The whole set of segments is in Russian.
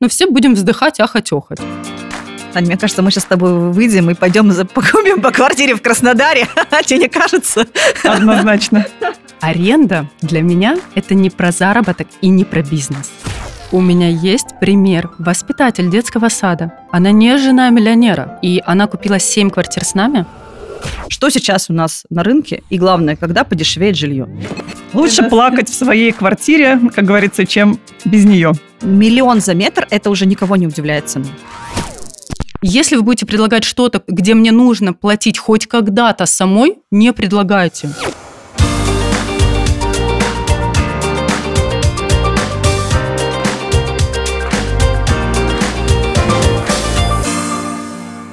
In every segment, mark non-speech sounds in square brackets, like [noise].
ну, все будем вздыхать, ахать, охать. Таня, мне кажется, мы сейчас с тобой выйдем и пойдем за, покупим по квартире в Краснодаре. [laughs] Тебе не кажется? Однозначно. Аренда для меня – это не про заработок и не про бизнес. У меня есть пример. Воспитатель детского сада. Она не жена миллионера. И она купила 7 квартир с нами. Что сейчас у нас на рынке? И главное, когда подешевеет жилье? Лучше плакать в своей квартире, как говорится, чем без нее. Миллион за метр – это уже никого не удивляет ценой. Если вы будете предлагать что-то, где мне нужно платить хоть когда-то самой, не предлагайте.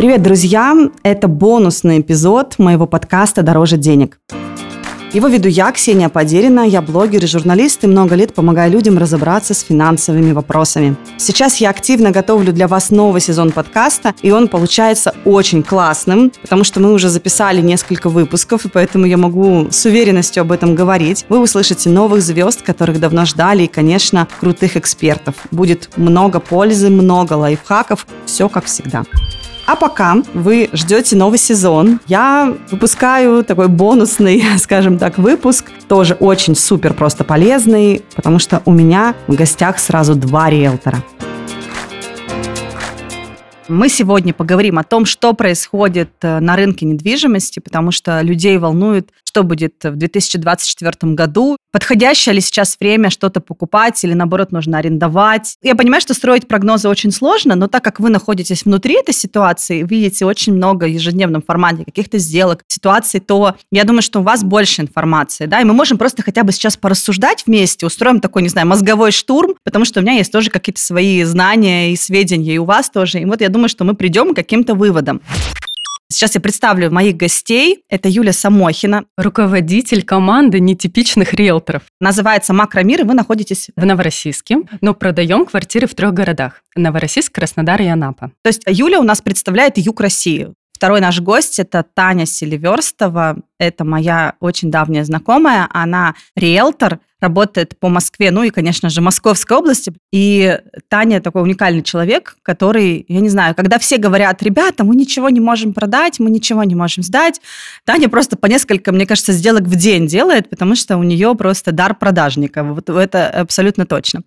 Привет, друзья! Это бонусный эпизод моего подкаста «Дороже денег». Его веду я, Ксения Подерина. Я блогер и журналист, и много лет помогаю людям разобраться с финансовыми вопросами. Сейчас я активно готовлю для вас новый сезон подкаста, и он получается очень классным, потому что мы уже записали несколько выпусков, и поэтому я могу с уверенностью об этом говорить. Вы услышите новых звезд, которых давно ждали, и, конечно, крутых экспертов. Будет много пользы, много лайфхаков, все как всегда. А пока вы ждете новый сезон, я выпускаю такой бонусный, [laughs] скажем так, выпуск, тоже очень супер просто полезный, потому что у меня в гостях сразу два риэлтора. Мы сегодня поговорим о том, что происходит э, на рынке недвижимости, потому что людей волнует, что будет в 2024 году, подходящее ли сейчас время что-то покупать или, наоборот, нужно арендовать. Я понимаю, что строить прогнозы очень сложно, но так как вы находитесь внутри этой ситуации, видите очень много в ежедневном формате каких-то сделок, ситуаций, то я думаю, что у вас больше информации, да, и мы можем просто хотя бы сейчас порассуждать вместе, устроим такой, не знаю, мозговой штурм, потому что у меня есть тоже какие-то свои знания и сведения, и у вас тоже. И вот я думаю, что мы придем к каким-то выводам. Сейчас я представлю моих гостей. Это Юля Самохина. Руководитель команды нетипичных риэлторов. Называется «Макромир», и вы находитесь... В Новороссийске, но продаем квартиры в трех городах. Новороссийск, Краснодар и Анапа. То есть Юля у нас представляет юг России. Второй наш гость – это Таня Селиверстова. Это моя очень давняя знакомая. Она риэлтор, работает по Москве, ну и, конечно же, Московской области. И Таня такой уникальный человек, который, я не знаю, когда все говорят, ребята, мы ничего не можем продать, мы ничего не можем сдать, Таня просто по несколько, мне кажется, сделок в день делает, потому что у нее просто дар продажника. Вот это абсолютно точно.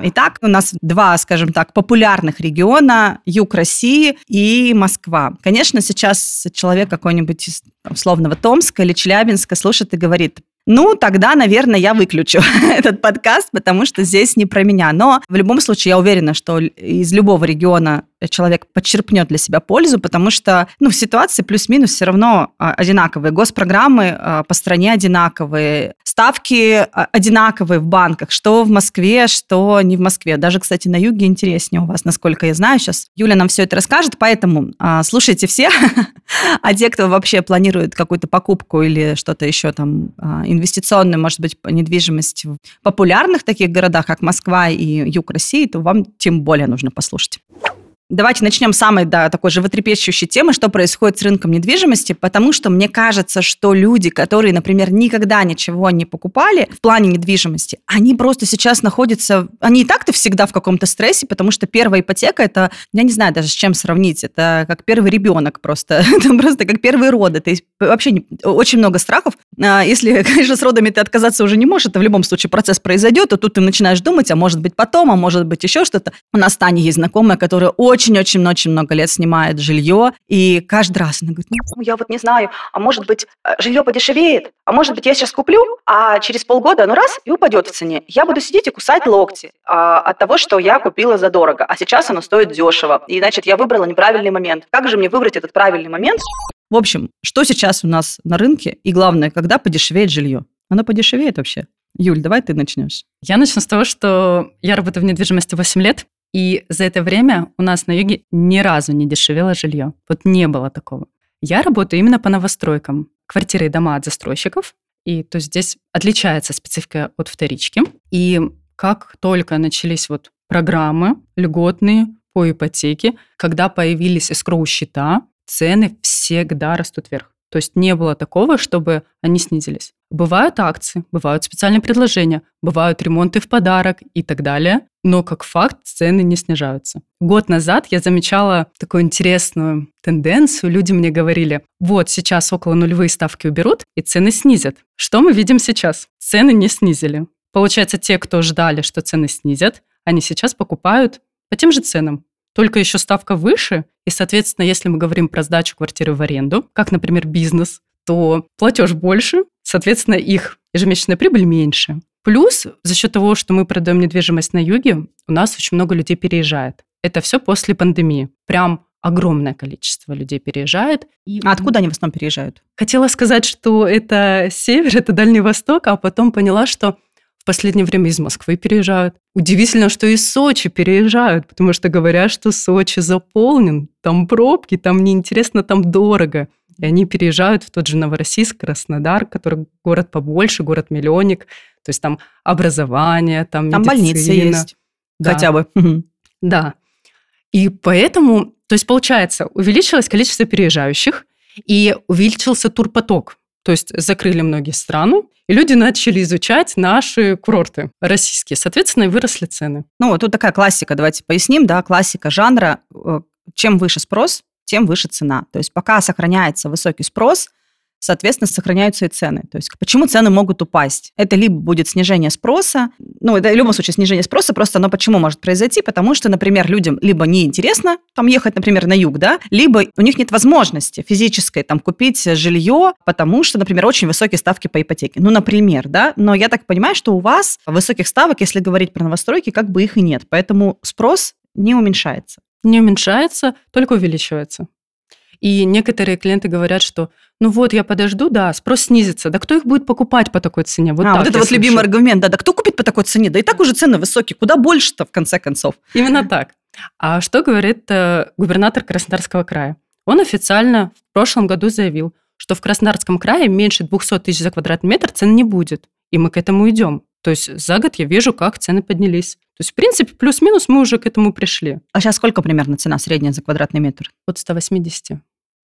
Итак, у нас два, скажем так, популярных региона, юг России и Москва. Конечно, сейчас человек какой-нибудь из условного Томска или Челябинска слушает и говорит, ну, тогда, наверное, я выключу [laughs] этот подкаст, потому что здесь не про меня. Но в любом случае я уверена, что из любого региона человек подчерпнет для себя пользу, потому что ну, в ситуации плюс-минус все равно а, одинаковые. Госпрограммы а, по стране одинаковые, ставки а, одинаковые в банках, что в Москве, что не в Москве. Даже, кстати, на юге интереснее у вас, насколько я знаю. Сейчас Юля нам все это расскажет, поэтому слушайте все. [laughs] а те, кто вообще планирует какую-то покупку или что-то еще там инвестиционное, может быть, недвижимость в популярных таких городах, как Москва и юг России, то вам тем более нужно послушать. Давайте начнем с самой да, такой животрепещущей темы, что происходит с рынком недвижимости, потому что мне кажется, что люди, которые, например, никогда ничего не покупали в плане недвижимости, они просто сейчас находятся, они и так-то всегда в каком-то стрессе, потому что первая ипотека, это, я не знаю даже с чем сравнить, это как первый ребенок просто, [laughs] это просто как первые роды, то есть вообще не, очень много страхов. А если, [laughs] конечно, с родами ты отказаться уже не можешь, это в любом случае процесс произойдет, и тут ты начинаешь думать, а может быть потом, а может быть еще что-то. У нас Таня есть знакомая, которая очень очень-очень-очень много лет снимает жилье, и каждый раз она говорит, ну, я вот не знаю, а может быть, э, жилье подешевеет, а может быть, я сейчас куплю, а через полгода оно раз и упадет в цене. Я буду сидеть и кусать локти а, от того, что я купила задорого, а сейчас оно стоит дешево. И, значит, я выбрала неправильный момент. Как же мне выбрать этот правильный момент? В общем, что сейчас у нас на рынке, и главное, когда подешевеет жилье? Оно подешевеет вообще? Юль, давай ты начнешь. Я начну с того, что я работаю в недвижимости 8 лет, и за это время у нас на юге ни разу не дешевело жилье. Вот не было такого. Я работаю именно по новостройкам. Квартиры и дома от застройщиков. И то здесь отличается специфика от вторички. И как только начались вот программы льготные по ипотеке, когда появились эскроу-счета, цены всегда растут вверх. То есть не было такого, чтобы они снизились. Бывают акции, бывают специальные предложения, бывают ремонты в подарок и так далее, но как факт цены не снижаются. Год назад я замечала такую интересную тенденцию. Люди мне говорили, вот сейчас около нулевые ставки уберут и цены снизят. Что мы видим сейчас? Цены не снизили. Получается, те, кто ждали, что цены снизят, они сейчас покупают по тем же ценам. Только еще ставка выше, и, соответственно, если мы говорим про сдачу квартиры в аренду, как, например, бизнес, то платеж больше, соответственно, их ежемесячная прибыль меньше. Плюс за счет того, что мы продаем недвижимость на юге, у нас очень много людей переезжает. Это все после пандемии. Прям огромное количество людей переезжает. И... А откуда они в основном переезжают? Хотела сказать, что это север, это Дальний Восток, а потом поняла, что последнее время из Москвы переезжают. Удивительно, что из Сочи переезжают, потому что говорят, что Сочи заполнен, там пробки, там неинтересно, там дорого. И они переезжают в тот же Новороссийск, Краснодар, который город побольше, город-миллионник. То есть там образование, там Там медицина. больницы есть. Да. Хотя бы. Да. И поэтому, то есть получается, увеличилось количество переезжающих и увеличился турпоток. То есть закрыли многие страны, и люди начали изучать наши курорты российские. Соответственно, и выросли цены. Ну, тут такая классика, давайте поясним, да, классика жанра. Э, Чем выше спрос, тем выше цена. То есть пока сохраняется высокий спрос, соответственно, сохраняются и цены. То есть почему цены могут упасть? Это либо будет снижение спроса, ну, это в любом случае снижение спроса, просто оно почему может произойти? Потому что, например, людям либо неинтересно там ехать, например, на юг, да, либо у них нет возможности физической там купить жилье, потому что, например, очень высокие ставки по ипотеке. Ну, например, да, но я так понимаю, что у вас высоких ставок, если говорить про новостройки, как бы их и нет, поэтому спрос не уменьшается. Не уменьшается, только увеличивается. И некоторые клиенты говорят, что ну вот, я подожду, да, спрос снизится. Да кто их будет покупать по такой цене? Вот, а, так вот это вот любимый слышу. аргумент, да, да кто купит по такой цене? Да и так уже цены высокие, куда больше-то в конце концов? Именно так. А что говорит э, губернатор Краснодарского края? Он официально в прошлом году заявил, что в Краснодарском крае меньше 200 тысяч за квадратный метр цен не будет. И мы к этому идем. То есть за год я вижу, как цены поднялись. То есть, в принципе, плюс-минус мы уже к этому пришли. А сейчас сколько примерно цена средняя за квадратный метр? От 180.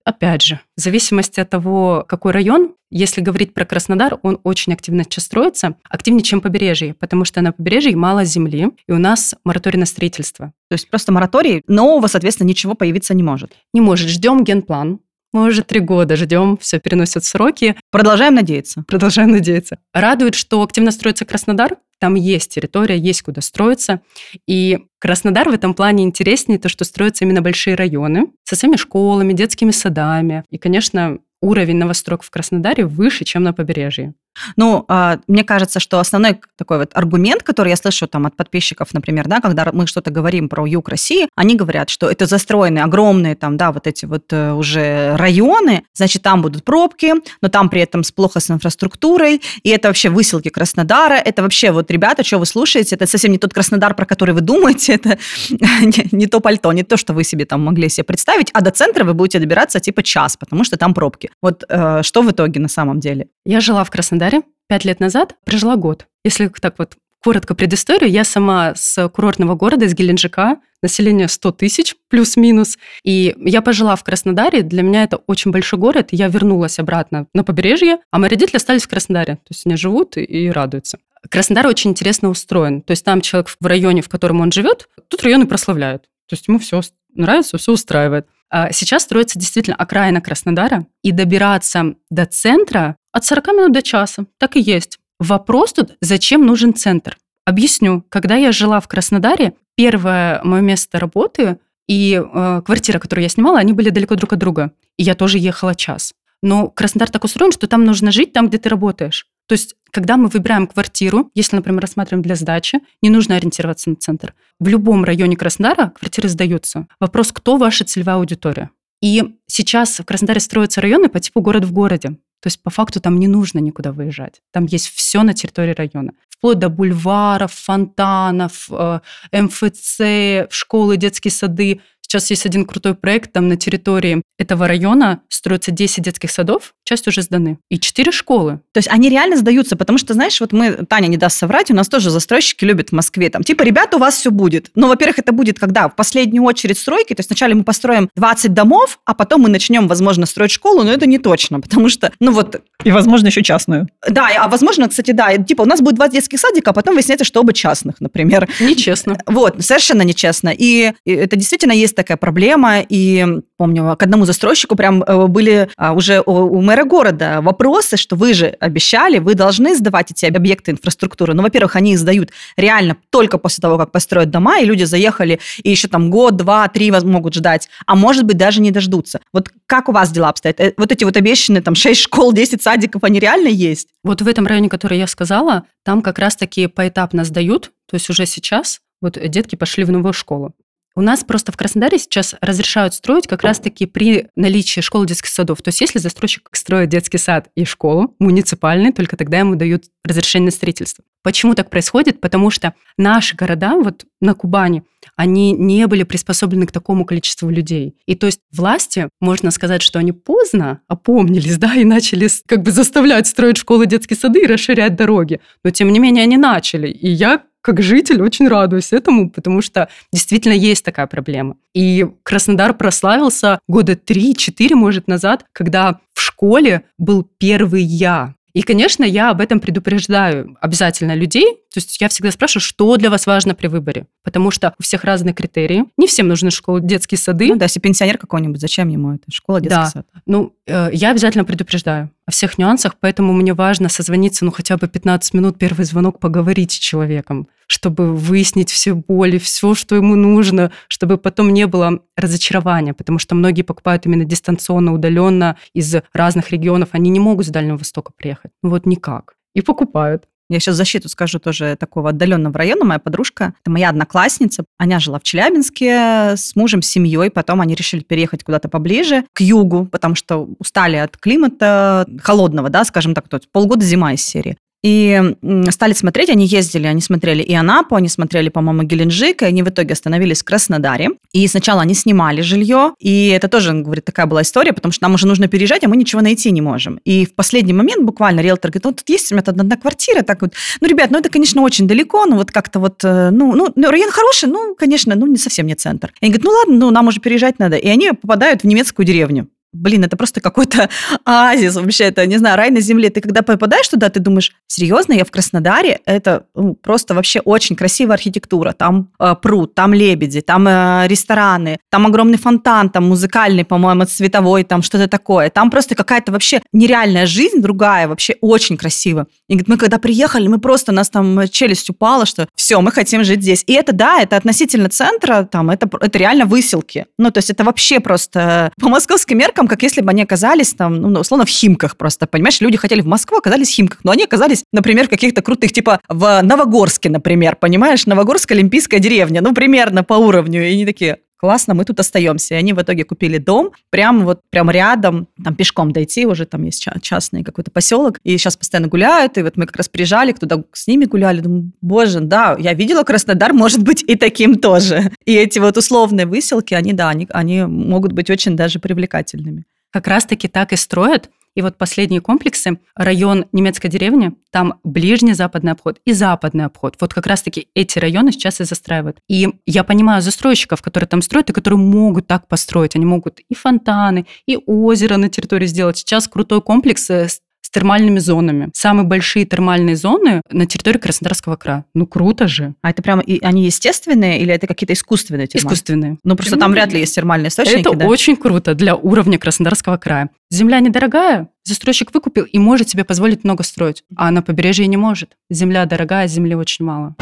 Опять же, в зависимости от того, какой район, если говорить про Краснодар, он очень активно сейчас строится, активнее, чем побережье, потому что на побережье мало земли, и у нас мораторий на строительство. То есть просто мораторий, нового, соответственно, ничего появиться не может. Не может, ждем генплан. Мы уже три года ждем, все переносят сроки, Продолжаем надеяться. продолжаем надеяться. Радует, что активно строится Краснодар, там есть территория, есть куда строиться. И Краснодар в этом плане интереснее, то, что строятся именно большие районы со своими школами, детскими садами. И, конечно, уровень новостроек в Краснодаре выше, чем на побережье. Ну, а, мне кажется, что основной такой вот аргумент, который я слышу там от подписчиков, например, да, когда мы что-то говорим про юг России, они говорят, что это застроенные огромные там, да, вот эти вот э, уже районы, значит, там будут пробки, но там при этом с плохо с инфраструктурой, и это вообще выселки Краснодара, это вообще вот, ребята, что вы слушаете, это совсем не тот Краснодар, про который вы думаете, [laughs] это не, не то пальто, не то, что вы себе там могли себе представить, а до центра вы будете добираться типа час, потому что там пробки. Вот э, что в итоге на самом деле? Я жила в Краснодаре пять лет назад, прожила год. Если так вот коротко предысторию, я сама с курортного города, из Геленджика, население 100 тысяч, плюс-минус. И я пожила в Краснодаре, для меня это очень большой город, я вернулась обратно на побережье, а мои родители остались в Краснодаре. То есть они живут и, и радуются. Краснодар очень интересно устроен. То есть там человек в районе, в котором он живет, тут районы прославляют. То есть ему все нравится, все устраивает. А Сейчас строится действительно окраина Краснодара, и добираться до центра от 40 минут до часа. Так и есть. Вопрос тут, зачем нужен центр? Объясню. Когда я жила в Краснодаре, первое мое место работы и э, квартира, которую я снимала, они были далеко друг от друга. И я тоже ехала час. Но Краснодар так устроен, что там нужно жить там, где ты работаешь. То есть, когда мы выбираем квартиру, если, например, рассматриваем для сдачи, не нужно ориентироваться на центр. В любом районе Краснодара квартиры сдаются. Вопрос, кто ваша целевая аудитория? И сейчас в Краснодаре строятся районы по типу город в городе. То есть по факту там не нужно никуда выезжать. Там есть все на территории района. Вплоть до бульваров, фонтанов, э, МФЦ, школы, детские сады. Сейчас есть один крутой проект, там на территории этого района строятся 10 детских садов, часть уже сданы, и 4 школы. То есть они реально сдаются, потому что, знаешь, вот мы, Таня не даст соврать, у нас тоже застройщики любят в Москве, там, типа, ребята, у вас все будет. Но, во-первых, это будет когда? В последнюю очередь стройки, то есть вначале мы построим 20 домов, а потом мы начнем, возможно, строить школу, но это не точно, потому что, ну вот... И, возможно, еще частную. Да, а возможно, кстати, да, типа, у нас будет 20 детских садика, а потом выясняется, что оба частных, например. Нечестно. Вот, совершенно нечестно. И это действительно есть такая проблема, и помню, к одному застройщику прям э, были а, уже у мэра города вопросы, что вы же обещали, вы должны сдавать эти объекты инфраструктуры. Ну, во-первых, они сдают реально только после того, как построят дома, и люди заехали, и еще там год, два, три могут ждать, а может быть, даже не дождутся. Вот как у вас дела обстоят? Э, вот эти вот обещанные там 6 школ, 10 садиков, они реально есть? Вот в этом районе, который я сказала, там как раз-таки поэтапно сдают, то есть уже сейчас вот детки пошли в новую школу. У нас просто в Краснодаре сейчас разрешают строить как раз-таки при наличии школ детских садов. То есть если застройщик строит детский сад и школу муниципальный, только тогда ему дают разрешение на строительство. Почему так происходит? Потому что наши города, вот на Кубани, они не были приспособлены к такому количеству людей. И то есть власти, можно сказать, что они поздно опомнились, да, и начали как бы заставлять строить школы, детские сады и расширять дороги. Но тем не менее они начали. И я как житель очень радуюсь этому, потому что действительно есть такая проблема. И Краснодар прославился года 3-4, может, назад, когда в школе был первый я. И, конечно, я об этом предупреждаю обязательно людей. То есть я всегда спрашиваю, что для вас важно при выборе. Потому что у всех разные критерии. Не всем нужны школы, детские сады. Ну да, если пенсионер какой-нибудь, зачем ему это? Школа, детский да. сад. Ну, э, я обязательно предупреждаю о всех нюансах, поэтому мне важно созвониться, ну, хотя бы 15 минут, первый звонок, поговорить с человеком, чтобы выяснить все боли, все, что ему нужно, чтобы потом не было разочарования, потому что многие покупают именно дистанционно, удаленно из разных регионов, они не могут с Дальнего Востока приехать. Ну вот никак. И покупают. Я сейчас защиту скажу тоже такого отдаленного района. Моя подружка, это моя одноклассница, она жила в Челябинске с мужем, с семьей. Потом они решили переехать куда-то поближе, к югу, потому что устали от климата холодного, да, скажем так, то полгода зима из серии. И стали смотреть, они ездили, они смотрели и Анапу, они смотрели, по-моему, Геленджик, и они в итоге остановились в Краснодаре. И сначала они снимали жилье, и это тоже, говорит, такая была история, потому что нам уже нужно переезжать, а мы ничего найти не можем. И в последний момент буквально риэлтор говорит, ну, тут есть у меня одна квартира, так вот, ну, ребят, ну, это, конечно, очень далеко, но вот как-то вот, э, ну, ну, ну район хороший, ну, конечно, ну, не совсем не центр. И они говорят, ну, ладно, ну, нам уже переезжать надо. И они попадают в немецкую деревню блин, это просто какой-то [laughs] оазис вообще, это, не знаю, рай на земле. Ты когда попадаешь туда, ты думаешь, серьезно, я в Краснодаре, это ну, просто вообще очень красивая архитектура. Там э, пруд, там лебеди, там э, рестораны, там огромный фонтан, там музыкальный, по-моему, цветовой, там что-то такое. Там просто какая-то вообще нереальная жизнь другая, вообще очень красиво. И говорит, мы когда приехали, мы просто, у нас там челюсть упала, что все, мы хотим жить здесь. И это, да, это относительно центра, там, это, это реально выселки. Ну, то есть это вообще просто по московским меркам ребенком, как если бы они оказались там, ну, условно, в Химках просто, понимаешь? Люди хотели в Москву, оказались в Химках, но они оказались, например, в каких-то крутых, типа в Новогорске, например, понимаешь? Новогорск олимпийская деревня, ну, примерно по уровню. И они такие, классно, мы тут остаемся. И они в итоге купили дом прямо вот прям рядом, там пешком дойти, уже там есть частный какой-то поселок, и сейчас постоянно гуляют, и вот мы как раз приезжали, туда с ними гуляли, думаю, боже, да, я видела Краснодар, может быть и таким тоже. И эти вот условные выселки, они, да, они, они могут быть очень даже привлекательными. Как раз-таки так и строят. И вот последние комплексы, район немецкой деревни, там ближний западный обход и западный обход. Вот как раз-таки эти районы сейчас и застраивают. И я понимаю застройщиков, которые там строят, и которые могут так построить. Они могут и фонтаны, и озеро на территории сделать. Сейчас крутой комплекс э, термальными зонами. Самые большие термальные зоны на территории Краснодарского края. Ну, круто же. А это прямо, и они естественные или это какие-то искусственные термальные? Искусственные. Ну, просто там вряд ли есть термальные источники, Это да? очень круто для уровня Краснодарского края. Земля недорогая, застройщик выкупил и может себе позволить много строить, а на побережье не может. Земля дорогая, земли очень мало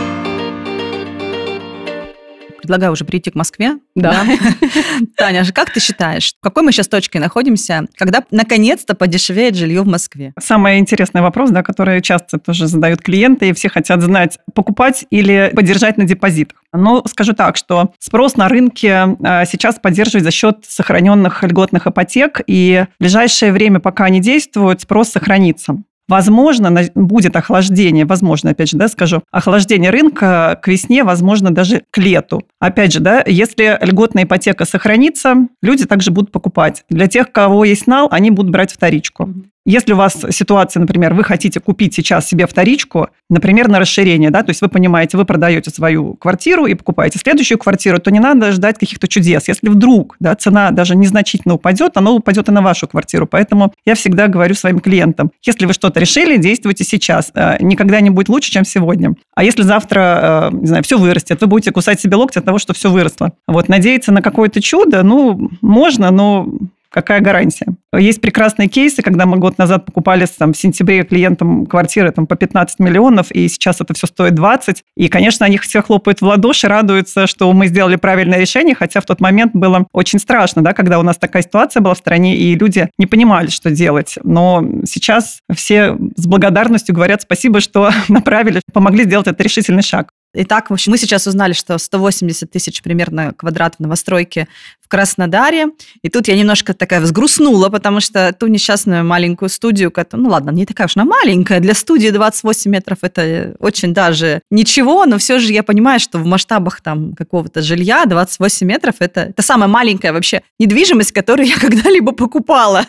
предлагаю уже прийти к Москве. Да. да? [laughs] Таня, как ты считаешь, в какой мы сейчас точке находимся, когда наконец-то подешевеет жилье в Москве? Самый интересный вопрос, да, который часто тоже задают клиенты, и все хотят знать, покупать или поддержать на депозитах. Ну, скажу так, что спрос на рынке а, сейчас поддерживает за счет сохраненных льготных ипотек, и в ближайшее время, пока они действуют, спрос сохранится. Возможно, будет охлаждение, возможно, опять же, да, скажу, охлаждение рынка к весне, возможно, даже к лету. Опять же, да, если льготная ипотека сохранится, люди также будут покупать. Для тех, кого есть нал, они будут брать вторичку. Если у вас ситуация, например, вы хотите купить сейчас себе вторичку, например, на расширение, да, то есть вы понимаете, вы продаете свою квартиру и покупаете следующую квартиру, то не надо ждать каких-то чудес. Если вдруг да, цена даже незначительно упадет, она упадет и на вашу квартиру. Поэтому я всегда говорю своим клиентам, если вы что-то решили, действуйте сейчас. Э, никогда не будет лучше, чем сегодня. А если завтра, э, не знаю, все вырастет, вы будете кусать себе локти от того, что все выросло. Вот, надеяться на какое-то чудо, ну, можно, но какая гарантия? Есть прекрасные кейсы, когда мы год назад покупали там, в сентябре клиентам квартиры там, по 15 миллионов, и сейчас это все стоит 20. И, конечно, они все хлопают в ладоши, радуются, что мы сделали правильное решение, хотя в тот момент было очень страшно, да, когда у нас такая ситуация была в стране, и люди не понимали, что делать. Но сейчас все с благодарностью говорят спасибо, что [laughs] направили, помогли сделать этот решительный шаг. Итак, в общем, мы сейчас узнали, что 180 тысяч примерно квадратов новостройки в Краснодаре. И тут я немножко такая взгрустнула, потому что ту несчастную маленькую студию, которая, ну ладно, не такая уж она маленькая, для студии 28 метров это очень даже ничего, но все же я понимаю, что в масштабах там какого-то жилья 28 метров это, это самая маленькая вообще недвижимость, которую я [laughs] когда-либо покупала.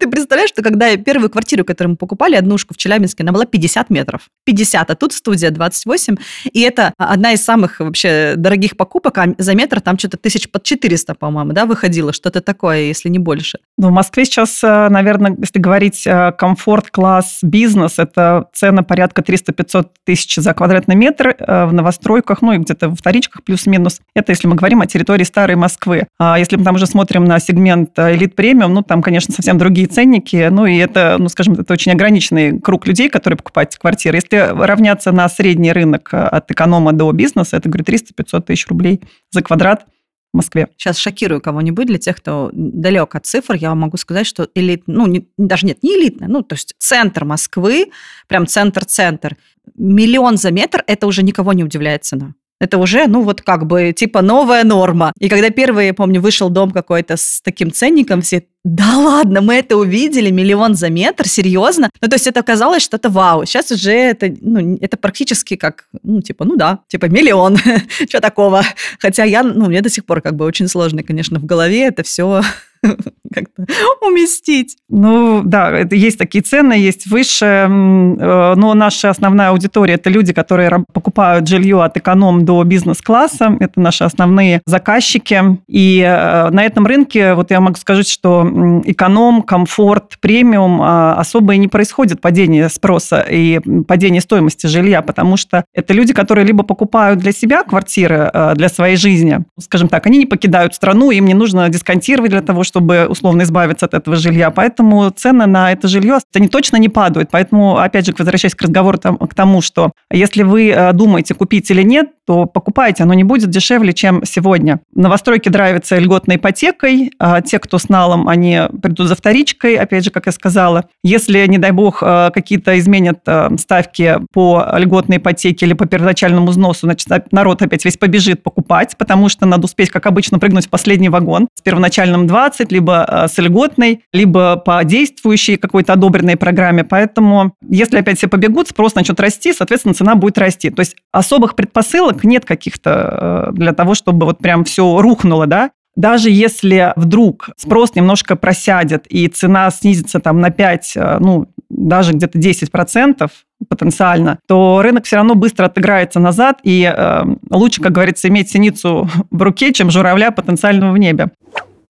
Ты представляешь, что когда я первую квартиру, которую мы покупали, однушку в Челябинске, она была 50 метров. 50, а тут студия 28, и это это одна из самых вообще дорогих покупок, а за метр там что-то тысяч под 400, по-моему, да, выходило, что-то такое, если не больше. Ну, в Москве сейчас, э, наверное, если говорить э, комфорт-класс бизнес, это цена порядка 300-500 тысяч за квадратный метр э, в новостройках, ну и где-то в вторичках плюс-минус. Это если мы говорим о территории старой Москвы. А если мы там уже смотрим на сегмент элит премиум, ну там, конечно, совсем другие ценники, ну и это, ну скажем, это очень ограниченный круг людей, которые покупают квартиры. Если равняться на средний рынок от экономики эконома до бизнеса, это, говорю, 300-500 тысяч рублей за квадрат в Москве. Сейчас шокирую кого-нибудь. Для тех, кто далек от цифр, я вам могу сказать, что элит, ну, не, даже нет, не элитная, ну, то есть центр Москвы, прям центр-центр, миллион за метр, это уже никого не удивляет цена. Это уже, ну, вот как бы, типа, новая норма. И когда первый, я помню, вышел дом какой-то с таким ценником, все, да ладно, мы это увидели, миллион за метр, серьезно? Ну, то есть это казалось, что это вау. Сейчас уже это, ну, это практически как, ну, типа, ну да, типа миллион, [laughs] что такого. Хотя я, ну, мне до сих пор как бы очень сложно, конечно, в голове это все [laughs] как-то уместить. Ну, да, это есть такие цены, есть выше, э, но наша основная аудитория – это люди, которые покупают жилье от эконом до бизнес-класса, это наши основные заказчики, и э, на этом рынке, вот я могу сказать, что эконом, комфорт, премиум а, особо и не происходит падение спроса и падение стоимости жилья, потому что это люди, которые либо покупают для себя квартиры, э, для своей жизни, скажем так, они не покидают страну, им не нужно дисконтировать для того, чтобы условно избавиться от этого жилья. Поэтому цены на это жилье, они точно не падают. Поэтому, опять же, возвращаясь к разговору там, к тому, что если вы э, думаете, купить или нет, то покупайте, оно не будет дешевле, чем сегодня. Новостройки драйвятся льготной ипотекой, а те, кто с налом, они придут за вторичкой, опять же, как я сказала. Если, не дай бог, э, какие-то изменят э, ставки по льготной ипотеке или по первоначальному взносу, значит, народ опять весь побежит покупать, потому что надо успеть, как обычно, прыгнуть в последний вагон с первоначальным 20, либо э, с льготной, либо по действующей какой-то одобренной программе. Поэтому, если опять все побегут, спрос начнет расти, соответственно, цена будет расти. То есть особых предпосылок нет каких-то для того, чтобы вот прям все рухнуло, да, даже если вдруг спрос немножко просядет и цена снизится там на 5, э, ну, даже где-то 10% потенциально, то рынок все равно быстро отыграется назад, и э, лучше, как говорится, иметь синицу [laughs] в руке, чем журавля потенциального в небе.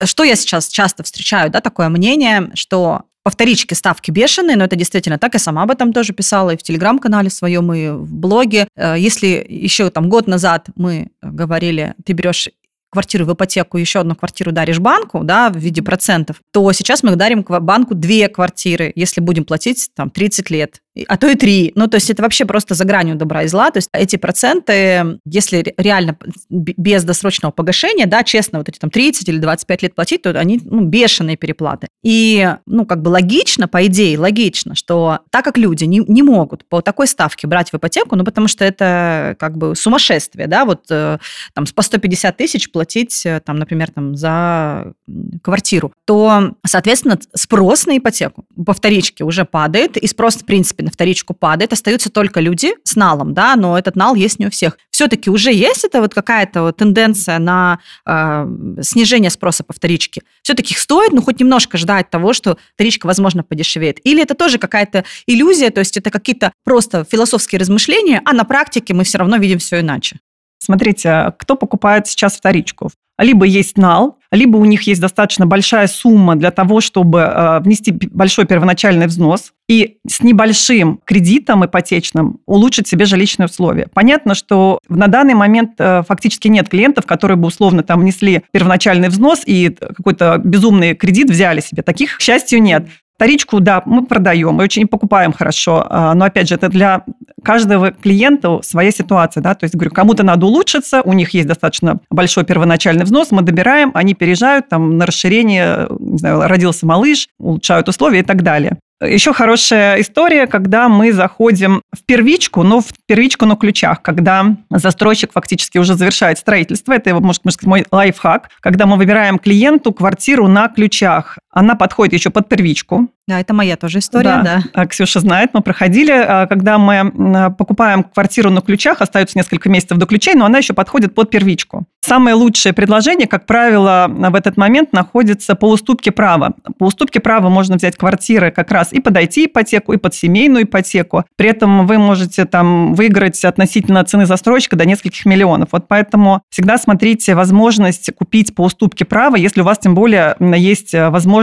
Что я сейчас часто встречаю, да, такое мнение, что по вторичке ставки бешеные, но это действительно так. Я сама об этом тоже писала и в телеграм-канале своем, и в блоге. Э, если еще там год назад мы говорили, ты берешь квартиру в ипотеку, еще одну квартиру даришь банку, да, в виде процентов, то сейчас мы дарим банку две квартиры, если будем платить там 30 лет а то и три. Ну, то есть это вообще просто за гранью добра и зла. То есть эти проценты, если реально без досрочного погашения, да, честно, вот эти там 30 или 25 лет платить, то они ну, бешеные переплаты. И, ну, как бы логично, по идее, логично, что так как люди не, не могут по такой ставке брать в ипотеку, ну, потому что это как бы сумасшествие, да, вот э, там по 150 тысяч платить, э, там, например, там, за квартиру, то, соответственно, спрос на ипотеку по вторичке уже падает, и спрос, в принципе, на вторичку падает. Остаются только люди с налом, да, но этот нал есть не у всех. Все-таки уже есть это вот какая-то вот тенденция на э, снижение спроса по вторичке. Все-таки стоит, ну, хоть немножко ждать того, что вторичка, возможно, подешевеет. Или это тоже какая-то иллюзия, то есть это какие-то просто философские размышления, а на практике мы все равно видим все иначе. Смотрите, кто покупает сейчас вторичку? Либо есть нал, либо у них есть достаточно большая сумма для того, чтобы э, внести большой первоначальный взнос и с небольшим кредитом ипотечным улучшить себе жилищные условия. Понятно, что на данный момент э, фактически нет клиентов, которые бы условно там внесли первоначальный взнос и какой-то безумный кредит взяли себе. Таких, к счастью, нет. Вторичку, да, мы продаем, мы очень покупаем хорошо, а, но, опять же, это для каждого клиента своя ситуация, да, то есть, говорю, кому-то надо улучшиться, у них есть достаточно большой первоначальный взнос, мы добираем, они переезжают там на расширение, не знаю, родился малыш, улучшают условия и так далее. Еще хорошая история, когда мы заходим в первичку, но в первичку на ключах, когда застройщик фактически уже завершает строительство. Это, может, может мой лайфхак. Когда мы выбираем клиенту квартиру на ключах. Она подходит еще под первичку. Да, это моя тоже история, да. да. А, Ксюша знает, мы проходили, а, когда мы покупаем квартиру на ключах, остается несколько месяцев до ключей, но она еще подходит под первичку. Самое лучшее предложение, как правило, в этот момент находится по уступке права. По уступке права можно взять квартиры как раз и под IT-ипотеку, и под семейную ипотеку. При этом вы можете там выиграть относительно цены застройщика до нескольких миллионов. Вот поэтому всегда смотрите возможность купить по уступке права, если у вас тем более есть возможность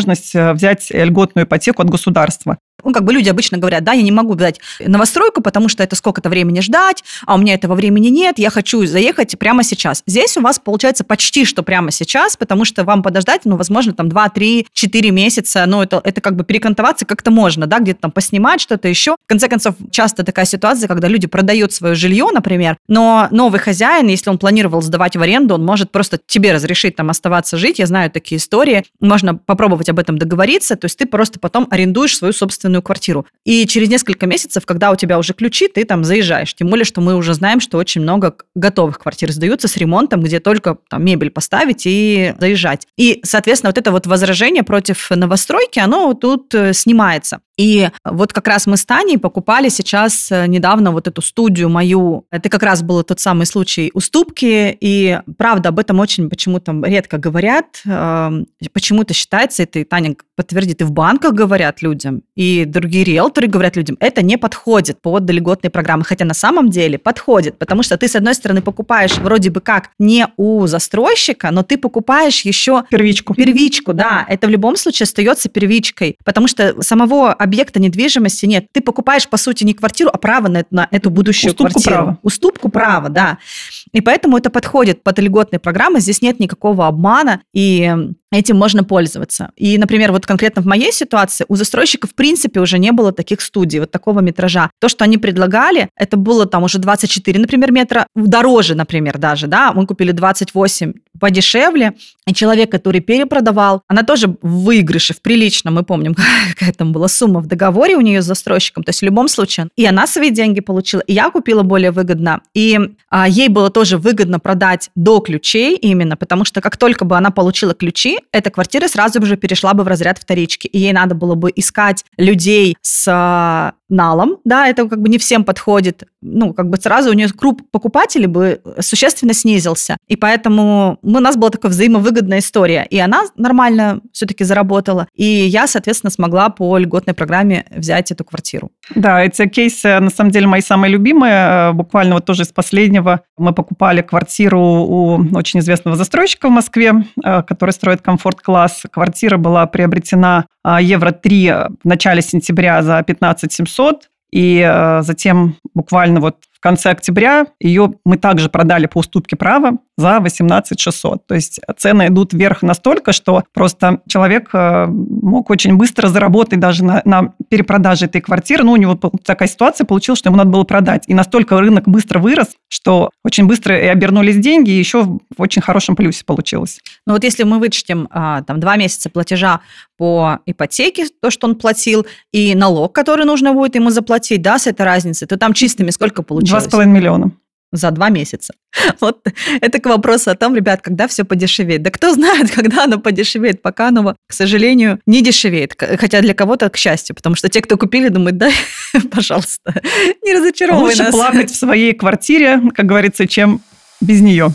взять льготную ипотеку от государства. Ну, как бы люди обычно говорят, да, я не могу взять новостройку, потому что это сколько-то времени ждать, а у меня этого времени нет, я хочу заехать прямо сейчас. Здесь у вас получается почти что прямо сейчас, потому что вам подождать, ну, возможно, там 2, 3, 4 месяца, ну, это, это как бы перекантоваться как-то можно, да, где-то там поснимать что-то еще. В конце концов, часто такая ситуация, когда люди продают свое жилье, например, но новый хозяин, если он планировал сдавать в аренду, он может просто тебе разрешить там оставаться жить. Я знаю такие истории. Можно попробовать об этом договориться, то есть ты просто потом арендуешь свою собственную собственную квартиру. И через несколько месяцев, когда у тебя уже ключи, ты там заезжаешь. Тем более, что мы уже знаем, что очень много готовых квартир сдаются с ремонтом, где только там мебель поставить и заезжать. И, соответственно, вот это вот возражение против новостройки, оно тут э, снимается. И вот как раз мы с Таней покупали сейчас э, недавно вот эту студию мою. Это как раз был тот самый случай уступки. И правда, об этом очень почему-то редко говорят. Эм, почему-то считается, это и Таня подтвердит, и в банках говорят людям, и другие риэлторы говорят людям, это не подходит под льготные программы. Хотя на самом деле подходит, потому что ты, с одной стороны, покупаешь вроде бы как не у застройщика, но ты покупаешь еще... Первичку. Первичку, да. Это в любом случае остается первичкой, потому что самого объекта недвижимости нет. Ты покупаешь, по сути, не квартиру, а право на, на эту будущую Уступку квартиру. права. Уступку права, да. И поэтому это подходит под льготные программы. Здесь нет никакого обмана, и этим можно пользоваться. И, например, вот конкретно в моей ситуации у застройщика в принципе уже не было таких студий, вот такого метража. То, что они предлагали, это было там уже 24, например, метра, дороже, например, даже, да, мы купили 28 подешевле, и человек, который перепродавал, она тоже в выигрыше, в приличном, мы помним, [laughs] какая там была сумма в договоре у нее с застройщиком, то есть в любом случае, и она свои деньги получила, и я купила более выгодно, и а, ей было тоже выгодно продать до ключей именно, потому что как только бы она получила ключи, эта квартира сразу же перешла бы в разряд вторички, и ей надо было бы искать людей с а, налом, да, это как бы не всем подходит, ну, как бы сразу у нее круг покупателей бы существенно снизился, и поэтому мы, у нас была такая взаимовыгодная история, и она нормально все-таки заработала, и я, соответственно, смогла по льготной программе взять эту квартиру. Да, эти кейсы, на самом деле, мои самые любимые, буквально вот тоже из последнего, мы покупали квартиру у очень известного застройщика в Москве, э, который строит комфорт-класс, квартира была приобретена а, евро 3 в начале сентября за 15 700, и э, затем буквально вот в конце октября ее мы также продали по уступке права за 18 600. То есть цены идут вверх настолько, что просто человек э, мог очень быстро заработать даже на, на перепродаже этой квартиры. Ну, у него такая ситуация получилась, что ему надо было продать. И настолько рынок быстро вырос, что очень быстро и обернулись деньги, и еще в очень хорошем плюсе получилось. Ну вот если мы вычтем а, там два месяца платежа по ипотеке, то, что он платил, и налог, который нужно будет ему заплатить, да, с этой разницей, то там чистыми сколько получилось? Два с половиной миллиона. за два месяца. [laughs] Вот это к вопросу о том, ребят, когда все подешевеет. Да кто знает, [laughs] когда оно подешевеет, пока оно, к сожалению, не дешевеет. Хотя для кого-то, к счастью, потому что те, кто купили, думают, да, [laughs] пожалуйста, не разочаровывай Лучше нас. плакать в своей квартире, как говорится, чем без нее.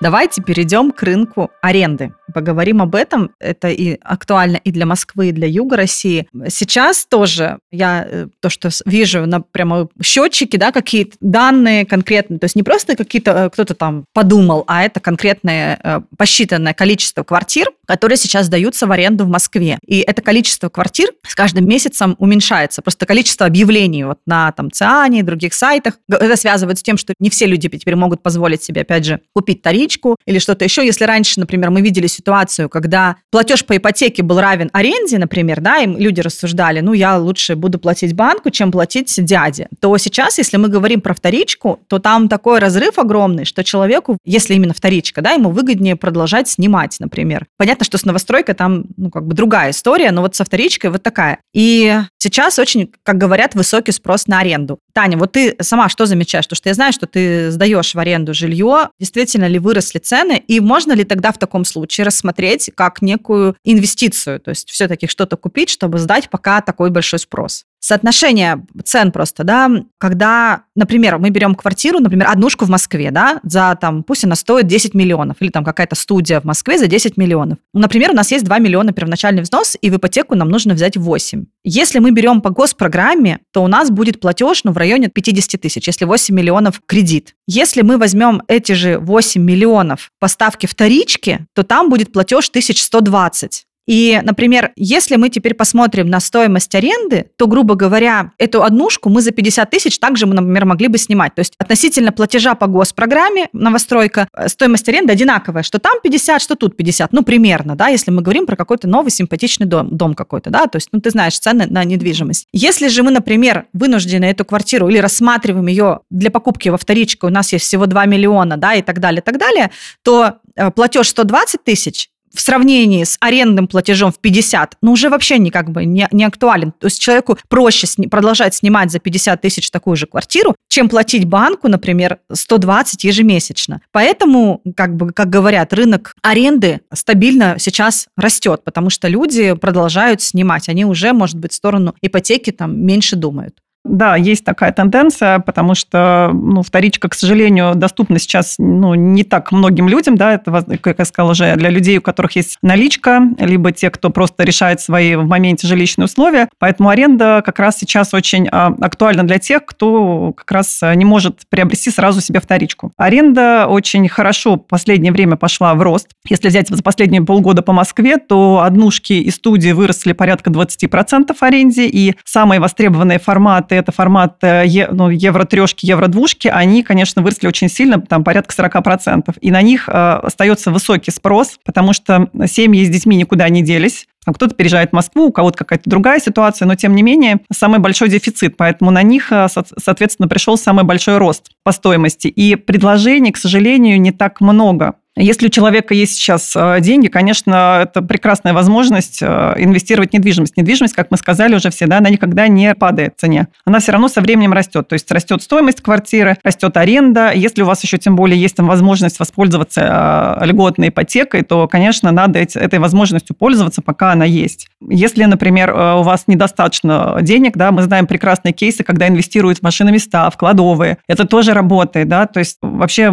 Давайте перейдем к рынку аренды. Поговорим об этом. Это и актуально и для Москвы, и для Юга России. Сейчас тоже я э, то, что вижу на прямо счетчики, да, какие-то данные конкретные. То есть не просто какие-то э, кто-то там подумал, а это конкретное э, посчитанное количество квартир, которые сейчас даются в аренду в Москве. И это количество квартир с каждым месяцем уменьшается. Просто количество объявлений вот на там ЦИАНе и других сайтах. Это связывает с тем, что не все люди теперь могут позволить себе, опять же, купить таричку или что-то еще. Если раньше, например, мы видели ситуацию, когда платеж по ипотеке был равен аренде, например, да, и люди рассуждали, ну, я лучше буду платить банку, чем платить дяде, то сейчас, если мы говорим про вторичку, то там такой разрыв огромный, что человеку, если именно вторичка, да, ему выгоднее продолжать снимать, например. Понятно, что с новостройкой там, ну, как бы другая история, но вот со вторичкой вот такая. И сейчас очень, как говорят, высокий спрос на аренду. Таня, вот ты сама что замечаешь? Потому что я знаю, что ты сдаешь в аренду жилье. Действительно ли выросли цены? И можно ли тогда в таком случае рассмотреть как некую инвестицию? То есть все-таки что-то купить, чтобы сдать, пока такой большой спрос? Соотношение цен просто, да, когда, например, мы берем квартиру, например, однушку в Москве, да, за там, пусть она стоит 10 миллионов, или там какая-то студия в Москве за 10 миллионов. Например, у нас есть 2 миллиона первоначальный взнос, и в ипотеку нам нужно взять 8. Если мы берем по госпрограмме, то у нас будет платеж, ну, в районе 50 тысяч, если 8 миллионов кредит. Если мы возьмем эти же 8 миллионов поставки вторички, то там будет платеж 1120. И, например, если мы теперь посмотрим на стоимость аренды, то, грубо говоря, эту однушку мы за 50 тысяч также, например, могли бы снимать. То есть относительно платежа по госпрограмме новостройка, э, стоимость аренды одинаковая, что там 50, что тут 50. Ну, примерно, да, если мы говорим про какой-то новый симпатичный дом, дом какой-то, да, то есть, ну, ты знаешь, цены на недвижимость. Если же мы, например, вынуждены эту квартиру или рассматриваем ее для покупки во вторичку, у нас есть всего 2 миллиона, да, и так далее, и так далее, то э, платеж 120 тысяч, в сравнении с арендным платежом в 50, ну, уже вообще не, как бы не, не актуален. То есть человеку проще сни, продолжать снимать за 50 тысяч такую же квартиру, чем платить банку, например, 120 ежемесячно. Поэтому, как бы, как говорят, рынок аренды стабильно сейчас растет, потому что люди продолжают снимать. Они уже, может быть, в сторону ипотеки там меньше думают. Да, есть такая тенденция, потому что ну, вторичка, к сожалению, доступна сейчас ну, не так многим людям. Да, это, как я сказала уже, для людей, у которых есть наличка, либо те, кто просто решает свои в моменте жилищные условия. Поэтому аренда как раз сейчас очень а, актуальна для тех, кто как раз не может приобрести сразу себе вторичку. Аренда очень хорошо в последнее время пошла в рост. Если взять за последние полгода по Москве, то однушки и студии выросли порядка 20% аренде, и самые востребованные форматы это формат э, ну, евро-трешки, евро-двушки, они, конечно, выросли очень сильно, там порядка 40%. И на них э, остается высокий спрос, потому что семьи с детьми никуда не делись. Кто-то переезжает в Москву, у кого-то какая-то другая ситуация, но тем не менее самый большой дефицит, поэтому на них, э, соответственно, пришел самый большой рост по стоимости. И предложений, к сожалению, не так много. Если у человека есть сейчас э, деньги, конечно, это прекрасная возможность э, инвестировать в недвижимость. Недвижимость, как мы сказали уже все, да, она никогда не падает в цене. Она все равно со временем растет. То есть растет стоимость квартиры, растет аренда. Если у вас еще тем более есть там возможность воспользоваться э, льготной ипотекой, то, конечно, надо этой возможностью пользоваться, пока она есть. Если, например, у вас недостаточно денег, да, мы знаем прекрасные кейсы, когда инвестируют в машины места, в кладовые. Это тоже работает, да, то есть вообще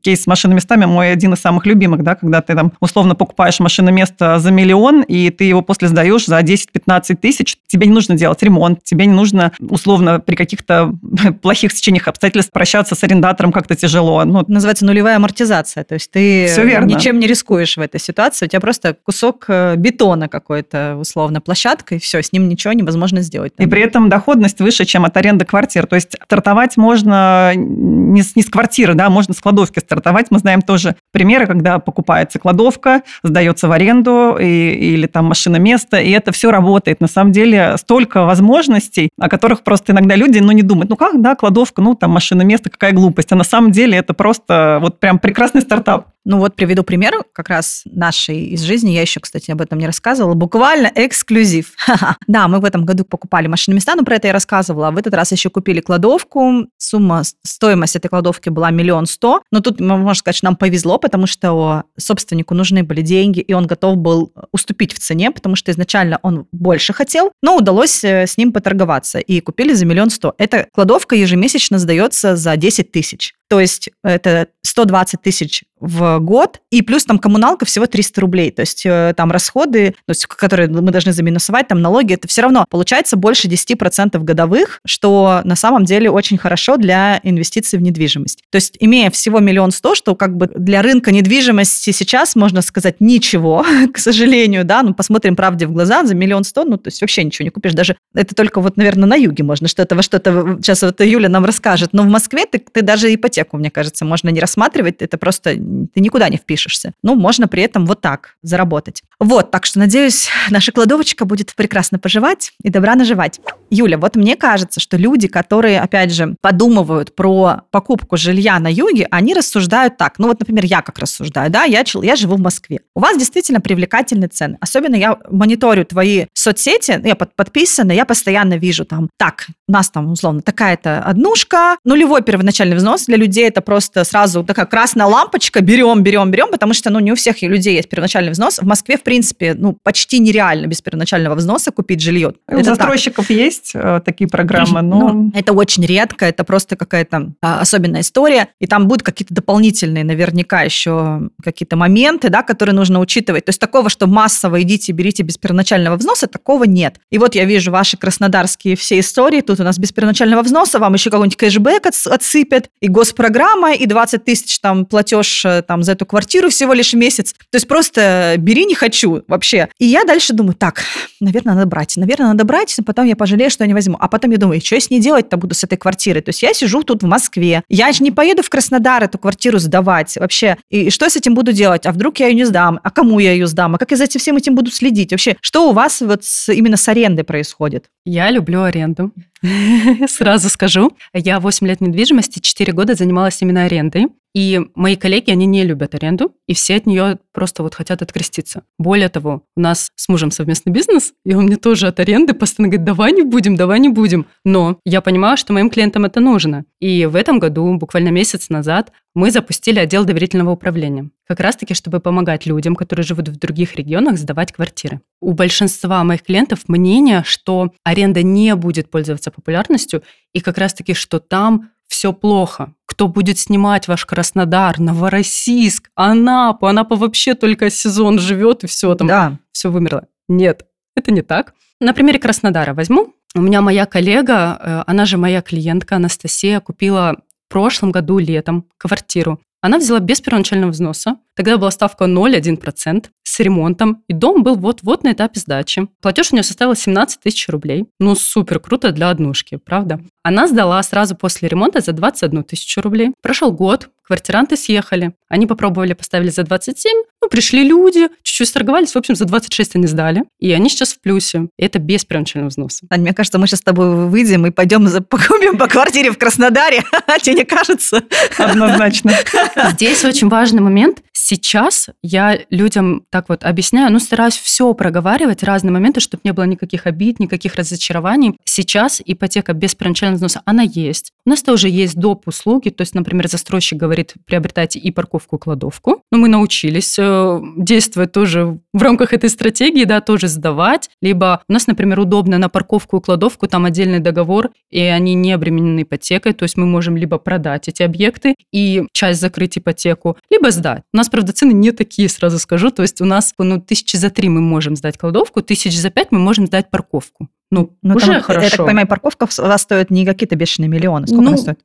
кейс с машинными местами мой один один из самых любимых, да, когда ты там условно покупаешь машину место за миллион, и ты его после сдаешь за 10-15 тысяч, тебе не нужно делать ремонт, тебе не нужно условно при каких-то [laughs] плохих стечениях обстоятельств прощаться с арендатором как-то тяжело. Ну, Называется нулевая амортизация, то есть ты ничем не рискуешь в этой ситуации, у тебя просто кусок э, бетона какой-то, условно, площадка, и все, с ним ничего невозможно сделать. Там. И при этом доходность выше, чем от аренды квартир. То есть стартовать можно не с, не с квартиры, да, можно с кладовки стартовать. Мы знаем тоже примеры, когда покупается кладовка, сдается в аренду и, или там машина место, и это все работает. На самом деле столько возможностей, о которых просто иногда люди ну, не думают. Ну как, да, кладовка, ну там машина место, какая глупость. А на самом деле это просто вот прям прекрасный стартап. Ну вот приведу пример как раз нашей из жизни. Я еще, кстати, об этом не рассказывала. Буквально эксклюзив. [laughs] Да, мы в этом году покупали машинные места, но про это я рассказывала. В этот раз еще купили кладовку. Сумма, стоимость этой кладовки была миллион сто. Но тут, можно сказать, нам повезло, потому что собственнику нужны были деньги, и он готов был уступить в цене, потому что изначально он больше хотел, но удалось э, с ним поторговаться. И купили за миллион сто. Эта кладовка ежемесячно сдается за 10 тысяч. То есть это 120 тысяч в год, и плюс там коммуналка всего 300 рублей. То есть э, там расходы, то есть, которые мы должны заминусовать, там налоги, это все равно получается больше 10% годовых, что на самом деле очень хорошо для инвестиций в недвижимость. То есть имея всего миллион сто, что как бы для рынка недвижимости сейчас можно сказать ничего, [laughs] к сожалению, да, ну посмотрим правде в глаза, за миллион сто, ну то есть вообще ничего не купишь, даже это только вот, наверное, на юге можно что-то, во что-то, сейчас вот Юля нам расскажет, но в Москве ты, ты даже ипотеку, мне кажется, можно не рассматривать, это просто ты никуда не впишешься. Ну, можно при этом вот так заработать. Вот, так что, надеюсь, наша кладовочка будет прекрасно поживать и добра наживать. Юля, вот мне кажется, что люди, которые, опять же, подумывают про покупку жилья на юге, они рассуждают так. Ну вот, например, я как рассуждаю, да, я, я живу в Москве. У вас действительно привлекательные цены. Особенно я мониторю твои соцсети, я под, подписана, я постоянно вижу там, так, у нас там, условно, такая-то однушка, нулевой первоначальный взнос для людей это просто сразу такая красная лампочка, берем, берем, берем, потому что, ну, не у всех людей есть первоначальный взнос. В Москве, в принципе, ну, почти нереально без первоначального взноса купить жилье. У застройщиков так. есть э, такие программы, но... Ну, это очень редко, это просто какая-то а, особенная история, и там будут какие-то дополнительные, наверняка, еще какие-то моменты, да, которые нужно учитывать. То есть такого, что массово идите, берите без первоначального взноса, такого нет. И вот я вижу ваши краснодарские все истории, тут у нас без первоначального взноса, вам еще какой-нибудь кэшбэк отсыпят, и госпрограмма, и 20 тысяч там платеж э, там за эту квартиру всего лишь месяц. То есть просто бери, не хочу вообще. И я дальше думаю, так, наверное, надо брать. Наверное, надо брать, но потом я пожалею, что я не возьму. А потом я думаю, что я с ней делать-то буду с этой квартирой? То есть я сижу тут в Москве. Я же не поеду в Краснодар эту квартиру сдавать вообще. И что с этим буду делать? А вдруг я ее не сдам? А кому я ее сдам? А как я за этим всем этим буду следить? Вообще, что у вас вот с, именно с арендой происходит? Я люблю аренду. [laughs] Сразу скажу. Я 8 лет недвижимости, 4 года занималась именно арендой. И мои коллеги, они не любят аренду, и все от нее просто вот хотят откреститься. Более того, у нас с мужем совместный бизнес, и он мне тоже от аренды постоянно говорит, давай не будем, давай не будем. Но я понимаю, что моим клиентам это нужно. И в этом году, буквально месяц назад, мы запустили отдел доверительного управления. Как раз-таки, чтобы помогать людям, которые живут в других регионах, сдавать квартиры. У большинства моих клиентов мнение, что аренда не будет пользоваться популярностью, и как раз-таки, что там все плохо. Кто будет снимать ваш Краснодар, Новороссийск, Анапу? Анапа вообще только сезон живет, и все там, да. все вымерло. Нет, это не так. На примере Краснодара возьму. У меня моя коллега, э, она же моя клиентка Анастасия, купила в прошлом году летом квартиру. Она взяла без первоначального взноса. Тогда была ставка 0,1% с ремонтом, и дом был вот-вот на этапе сдачи. Платеж у нее составил 17 тысяч рублей. Ну, супер круто для однушки, правда? Она сдала сразу после ремонта за 21 тысячу рублей. Прошел год, квартиранты съехали. Они попробовали, поставили за 27, ну, пришли люди, чуть-чуть сторговались, в общем, за 26 они сдали. И они сейчас в плюсе. И это без первоначального взноса. Ань, мне кажется, мы сейчас с тобой выйдем и пойдем за, покупим по квартире в Краснодаре. [laughs] Тебе не кажется? Однозначно. [laughs] Здесь очень важный момент. Сейчас я людям так вот объясняю, ну, стараюсь все проговаривать, разные моменты, чтобы не было никаких обид, никаких разочарований. Сейчас ипотека без первоначального взноса, она есть. У нас тоже есть доп. услуги, то есть, например, застройщик говорит, приобретайте и парковку, и кладовку. Но мы научились э, действовать тоже в рамках этой стратегии, да, тоже сдавать. Либо у нас, например, удобно на парковку и кладовку, там отдельный договор, и они не обременены ипотекой, то есть мы можем либо продать эти объекты и часть закрыть ипотеку, либо сдать. У нас, правда, цены не такие, сразу скажу, то есть у нас ну, тысячи за три мы можем сдать кладовку, тысяч за пять мы можем сдать парковку. Ну, ну уже там, хорошо. Я так понимаю, парковка у вас стоит не какие-то бешеные миллионы. Сколько ну, она стоит?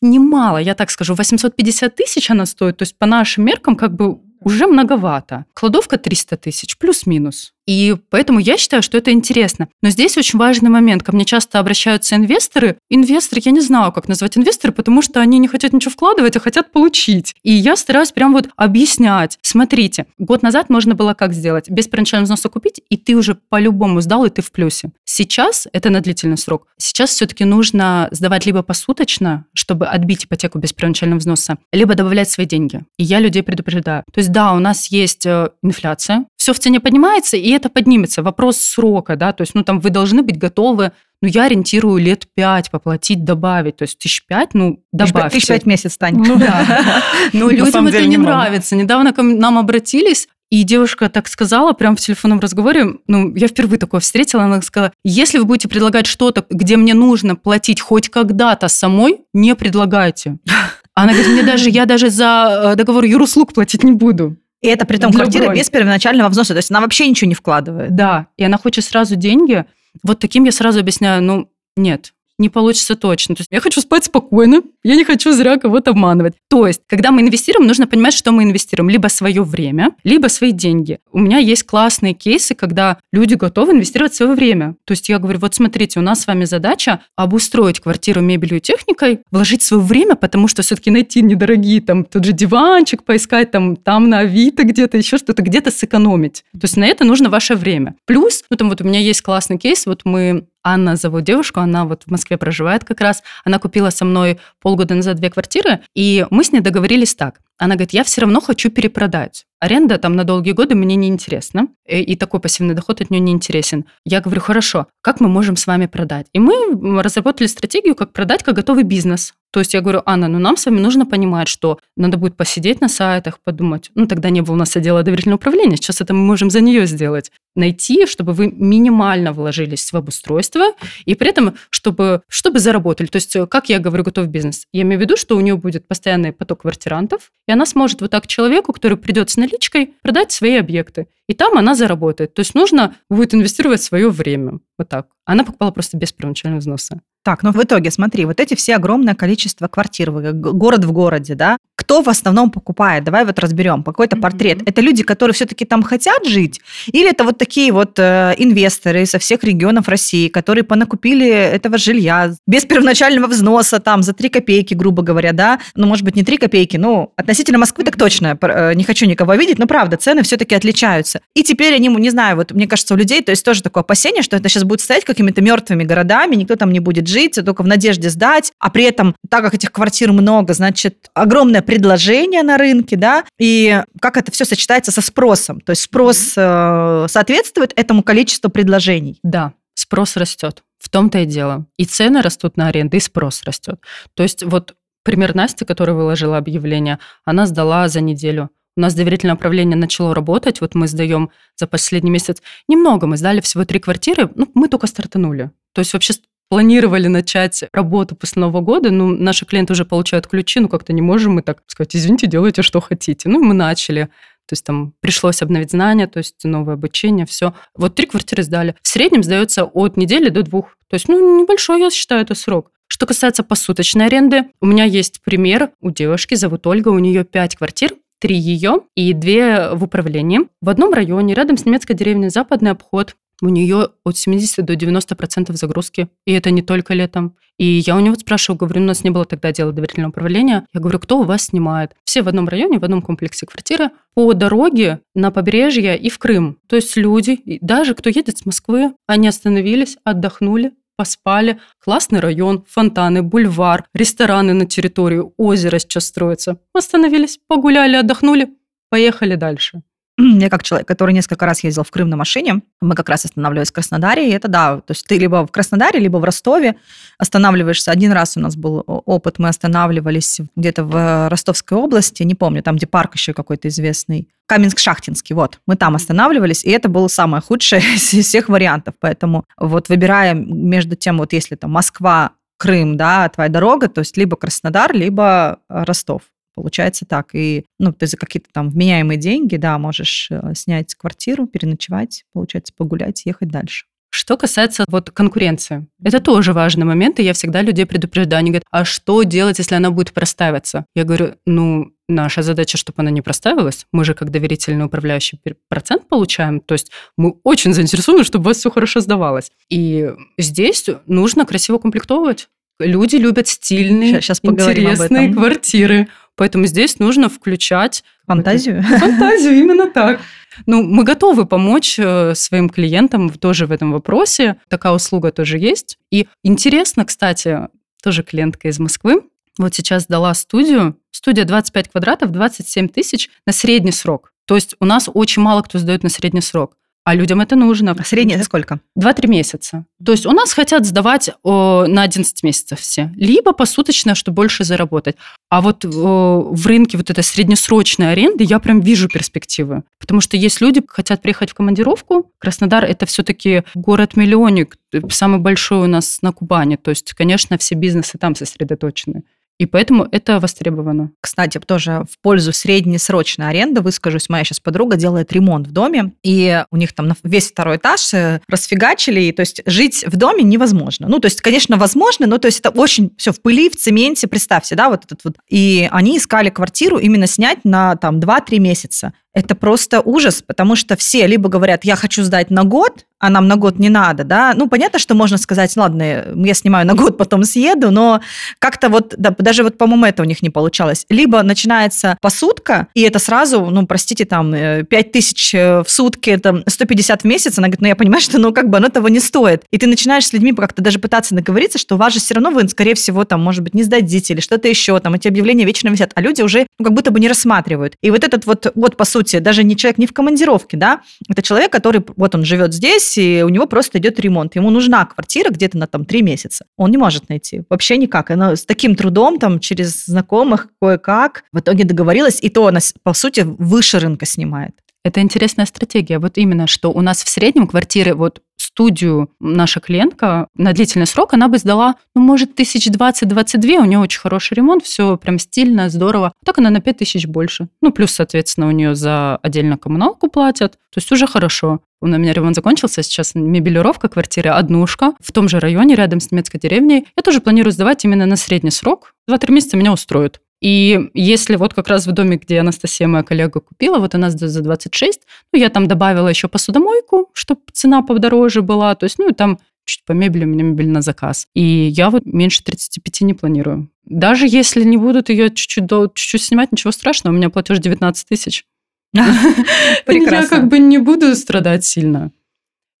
Немало, я так скажу. 850 тысяч она стоит. То есть по нашим меркам как бы уже многовато. Кладовка 300 тысяч, плюс-минус. И поэтому я считаю, что это интересно. Но здесь очень важный момент. Ко мне часто обращаются инвесторы. Инвесторы, я не знаю, как назвать инвесторы, потому что они не хотят ничего вкладывать, а хотят получить. И я стараюсь прям вот объяснять. Смотрите, год назад можно было как сделать? Без первоначального взноса купить, и ты уже по-любому сдал, и ты в плюсе. Сейчас это на длительный срок. Сейчас все-таки нужно сдавать либо посуточно, чтобы отбить ипотеку без первоначального взноса, либо добавлять свои деньги. И я людей предупреждаю. То есть да, у нас есть э, инфляция, все в цене поднимается, и это поднимется. Вопрос срока, да, то есть, ну, там вы должны быть готовы ну, я ориентирую лет пять поплатить, добавить. То есть тысяч пять, ну, добавьте. Тысяч пять месяц, Тань. Ну, да. [laughs] Но людям это не нравится. Недавно к нам обратились, и девушка так сказала, прям в телефонном разговоре, ну, я впервые такое встретила, она сказала, если вы будете предлагать что-то, где мне нужно платить хоть когда-то самой, не предлагайте. Она говорит, мне даже, я даже за э, договор юруслуг платить не буду. И это при том квартира без первоначального взноса, то есть она вообще ничего не вкладывает. Да, и она хочет сразу деньги. Вот таким я сразу объясняю, ну, нет, не получится точно. То есть я хочу спать спокойно, я не хочу зря кого-то обманывать. То есть, когда мы инвестируем, нужно понимать, что мы инвестируем. Либо свое время, либо свои деньги. У меня есть классные кейсы, когда люди готовы инвестировать свое время. То есть я говорю, вот смотрите, у нас с вами задача обустроить квартиру мебелью и техникой, вложить свое время, потому что все-таки найти недорогие, там, тот же диванчик поискать, там, там на Авито где-то, еще что-то, где-то сэкономить. То есть на это нужно ваше время. Плюс, ну там вот у меня есть классный кейс, вот мы Анна зовут девушку, она вот в Москве проживает как раз. Она купила со мной полгода назад две квартиры, и мы с ней договорились так. Она говорит, я все равно хочу перепродать. Аренда там на долгие годы мне не интересна, и, и такой пассивный доход от нее не интересен. Я говорю, хорошо, как мы можем с вами продать? И мы разработали стратегию, как продать как готовый бизнес. То есть я говорю, Анна, ну нам с вами нужно понимать, что надо будет посидеть на сайтах, подумать. Ну тогда не было у нас отдела доверительного управления, сейчас это мы можем за нее сделать. Найти, чтобы вы минимально вложились в обустройство, и при этом, чтобы, чтобы заработали. То есть, как я говорю, готов бизнес. Я имею в виду, что у нее будет постоянный поток квартирантов, и она сможет вот так человеку, который придет с наличкой, продать свои объекты. И там она заработает. То есть нужно будет инвестировать свое время. Вот так. Она покупала просто без первоначального взноса. Так, ну в итоге, смотри, вот эти все огромное количество квартир, город в городе, да, кто в основном покупает? Давай вот разберем какой-то портрет. Mm-hmm. Это люди, которые все-таки там хотят жить, или это вот такие вот э, инвесторы со всех регионов России, которые понакупили этого жилья без первоначального взноса, там за 3 копейки, грубо говоря, да, ну может быть не 3 копейки, ну относительно Москвы так точно, э, не хочу никого видеть, но правда цены все-таки отличаются. И теперь они, не знаю, вот мне кажется у людей, то есть тоже такое опасение, что это сейчас будет стоять какими-то мертвыми городами, никто там не будет жить, только в надежде сдать, а при этом, так как этих квартир много, значит, огромное предложение на рынке, да, и как это все сочетается со спросом. То есть спрос э, соответствует этому количеству предложений. Да, спрос растет. В том-то и дело. И цены растут на аренду, и спрос растет. То есть вот пример Насти, которая выложила объявление, она сдала за неделю у нас доверительное управление начало работать, вот мы сдаем за последний месяц немного, мы сдали всего три квартиры, ну, мы только стартанули. То есть вообще планировали начать работу после Нового года, ну, наши клиенты уже получают ключи, ну, как-то не можем мы так сказать, извините, делайте, что хотите. Ну, мы начали. То есть там пришлось обновить знания, то есть новое обучение, все. Вот три квартиры сдали. В среднем сдается от недели до двух. То есть, ну, небольшой, я считаю, это срок. Что касается посуточной аренды, у меня есть пример у девушки, зовут Ольга, у нее пять квартир, три ее и две в управлении. В одном районе, рядом с немецкой деревней Западный обход, у нее от 70 до 90 процентов загрузки. И это не только летом. И я у него спрашиваю, говорю, у нас не было тогда дела доверительного управления. Я говорю, кто у вас снимает? Все в одном районе, в одном комплексе квартиры, по дороге на побережье и в Крым. То есть люди, даже кто едет с Москвы, они остановились, отдохнули, поспали. Классный район, фонтаны, бульвар, рестораны на территории, озеро сейчас строится. Остановились, погуляли, отдохнули, поехали дальше. [clears throat] Я как человек, который несколько раз ездил в Крым на машине, мы как раз останавливались в Краснодаре, и это да, то есть ты либо в Краснодаре, либо в Ростове останавливаешься. Один раз у нас был опыт, мы останавливались где-то в Ростовской области, не помню, там, где парк еще какой-то известный, Каменск-Шахтинский, вот, мы там останавливались, и это было самое худшее [laughs] из всех вариантов, поэтому вот выбирая между тем, вот если там Москва, Крым, да, твоя дорога, то есть либо Краснодар, либо Ростов. Получается так. И ну, ты за какие-то там вменяемые деньги, да, можешь э, снять квартиру, переночевать, получается, погулять, ехать дальше. Что касается вот конкуренции, это тоже важный момент, и я всегда людей предупреждаю. Они говорят, а что делать, если она будет простаиваться? Я говорю, ну, наша задача, чтобы она не проставилась. Мы же, как доверительный управляющий, процент получаем. То есть мы очень заинтересованы, чтобы у вас все хорошо сдавалось. И здесь нужно красиво комплектовывать. Люди любят стильные, сейчас, сейчас интересные квартиры. Поэтому здесь нужно включать... Фантазию? Фантазию, именно так. Ну, мы готовы помочь э, своим клиентам тоже в этом вопросе. Такая услуга тоже есть. И интересно, кстати, тоже клиентка из Москвы, вот сейчас дала студию. Студия 25 квадратов, 27 тысяч на средний срок. То есть у нас очень мало кто сдает на средний срок. А людям это нужно. А среднее сколько? Два-три месяца. То есть у нас хотят сдавать о, на 11 месяцев все. Либо посуточно, чтобы больше заработать. А вот о, в рынке вот этой среднесрочной аренды я прям вижу перспективы. Потому что есть люди, хотят приехать в командировку. Краснодар – это все-таки город-миллионник, самый большой у нас на Кубани. То есть, конечно, все бизнесы там сосредоточены. И поэтому это востребовано. Кстати, тоже в пользу среднесрочной аренды выскажусь. Моя сейчас подруга делает ремонт в доме, и у них там весь второй этаж э, расфигачили, и то есть жить в доме невозможно. Ну, то есть, конечно, возможно, но то есть это очень все в пыли, в цементе, представьте, да, вот этот вот. И они искали квартиру именно снять на там 2-3 месяца это просто ужас, потому что все либо говорят, я хочу сдать на год, а нам на год не надо, да. Ну, понятно, что можно сказать, ладно, я снимаю на год, потом съеду, но как-то вот, да, даже вот, по-моему, это у них не получалось. Либо начинается посудка, и это сразу, ну, простите, там, 5 э, тысяч э, в сутки, это 150 в месяц, она говорит, ну, я понимаю, что, ну, как бы оно того не стоит. И ты начинаешь с людьми как-то даже пытаться наговориться, что у вас же все равно вы, скорее всего, там, может быть, не сдадите или что-то еще, там, эти объявления вечно висят, а люди уже, ну, как будто бы не рассматривают. И вот этот вот, вот, по сути, сути, даже не человек не в командировке, да, это человек, который, вот он живет здесь, и у него просто идет ремонт. Ему нужна квартира где-то на там три месяца. Он не может найти. Вообще никак. Она с таким трудом, там, через знакомых, кое-как, в итоге договорилась, и то она, по сути, выше рынка снимает. Это интересная стратегия. Вот именно, что у нас в среднем квартиры вот студию наша клиентка на длительный срок, она бы сдала, ну, может, тысяч двадцать-двадцать две, у нее очень хороший ремонт, все прям стильно, здорово. Так она на пять тысяч больше. Ну, плюс, соответственно, у нее за отдельно коммуналку платят, то есть уже хорошо. У меня ремонт закончился, сейчас мебелировка квартиры, однушка в том же районе, рядом с немецкой деревней. Я тоже планирую сдавать именно на средний срок. Два-три месяца меня устроит. И если вот как раз в доме, где Анастасия, моя коллега, купила, вот она за 26, ну, я там добавила еще посудомойку, чтобы цена подороже была, то есть, ну, и там чуть по мебели, у меня мебель на заказ. И я вот меньше 35 не планирую. Даже если не будут ее чуть-чуть, чуть-чуть снимать, ничего страшного, у меня платеж 19 тысяч. [laughs] Я как бы не буду страдать сильно.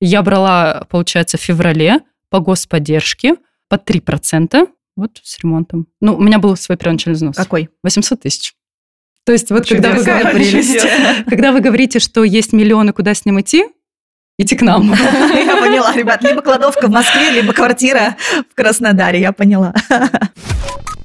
Я брала, получается, в феврале по господдержке по 3%. Вот с ремонтом. Ну, у меня был свой первоначальный взнос. Какой? 800 тысяч. То есть вот когда вы, говорите, когда вы говорите, что есть миллионы, куда с ним идти, идти к нам. [laughs] Я поняла, ребят. Либо кладовка в Москве, либо квартира в Краснодаре. Я поняла. [laughs]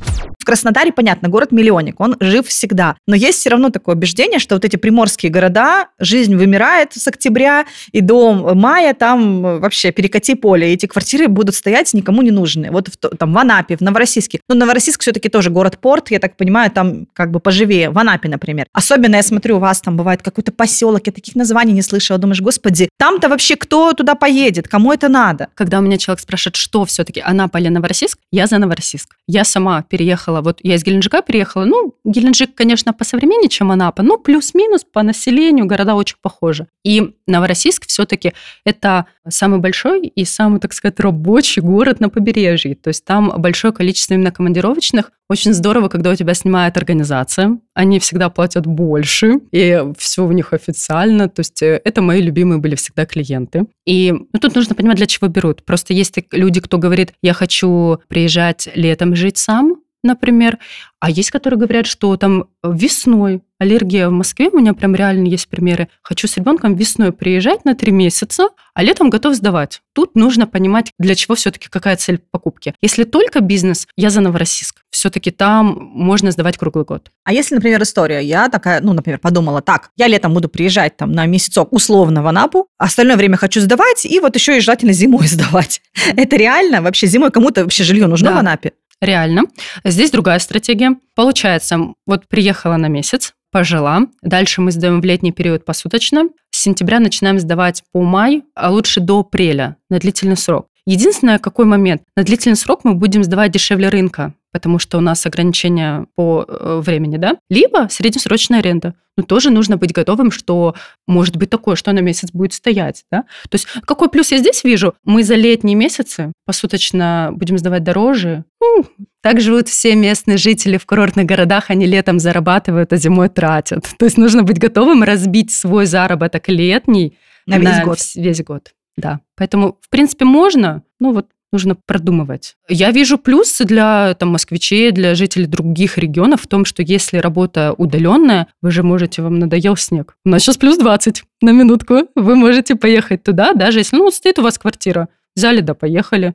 В Краснодаре, понятно, город-миллионник, он жив всегда. Но есть все равно такое убеждение, что вот эти приморские города, жизнь вымирает с октября, и до мая там вообще перекати поле. Эти квартиры будут стоять никому не нужны. Вот в, там в Анапе, в Новороссийске. Но Новороссийск все-таки тоже город-порт, я так понимаю, там как бы поживее. В Анапе, например. Особенно я смотрю, у вас там бывает какой-то поселок, я таких названий не слышала. Думаешь, господи, там-то вообще кто туда поедет? Кому это надо? Когда у меня человек спрашивает, что все-таки Анапа или Новороссийск, я за Новороссийск. Я сама переехала приехала, вот я из Геленджика приехала, ну, Геленджик, конечно, по современнее, чем Анапа, но плюс-минус по населению города очень похожи. И Новороссийск все-таки это самый большой и самый, так сказать, рабочий город на побережье. То есть там большое количество именно командировочных. Очень здорово, когда у тебя снимает организация. Они всегда платят больше, и все у них официально. То есть э, это мои любимые были всегда клиенты. И ну, тут нужно понимать, для чего берут. Просто есть люди, кто говорит, я хочу приезжать летом жить сам, например. А есть, которые говорят, что там весной аллергия в Москве, у меня прям реально есть примеры. Хочу с ребенком весной приезжать на три месяца, а летом готов сдавать. Тут нужно понимать, для чего все-таки какая цель покупки. Если только бизнес, я за Новороссийск. Все-таки там можно сдавать круглый год. А если, например, история, я такая, ну, например, подумала, так, я летом буду приезжать там на месяцок условно в Анапу, а остальное время хочу сдавать, и вот еще и желательно зимой [laughs] сдавать. Это реально? Вообще зимой кому-то вообще жилье нужно да. в Анапе? Реально. Здесь другая стратегия. Получается, вот приехала на месяц, пожила. Дальше мы сдаем в летний период посуточно. С сентября начинаем сдавать по май, а лучше до апреля на длительный срок. Единственное, какой момент. На длительный срок мы будем сдавать дешевле рынка, потому что у нас ограничения по э, времени, да, либо среднесрочная аренда. Но тоже нужно быть готовым, что может быть такое, что на месяц будет стоять, да. То есть какой плюс я здесь вижу? Мы за летние месяцы посуточно будем сдавать дороже. Ну, так живут все местные жители в курортных городах, они летом зарабатывают, а зимой тратят. То есть нужно быть готовым разбить свой заработок летний на весь на год. Весь год, да. Поэтому, в принципе, можно, ну вот нужно продумывать. Я вижу плюсы для там, москвичей, для жителей других регионов в том, что если работа удаленная, вы же можете, вам надоел снег. У нас сейчас плюс 20 на минутку. Вы можете поехать туда, даже если, ну, стоит у вас квартира. Взяли, да поехали.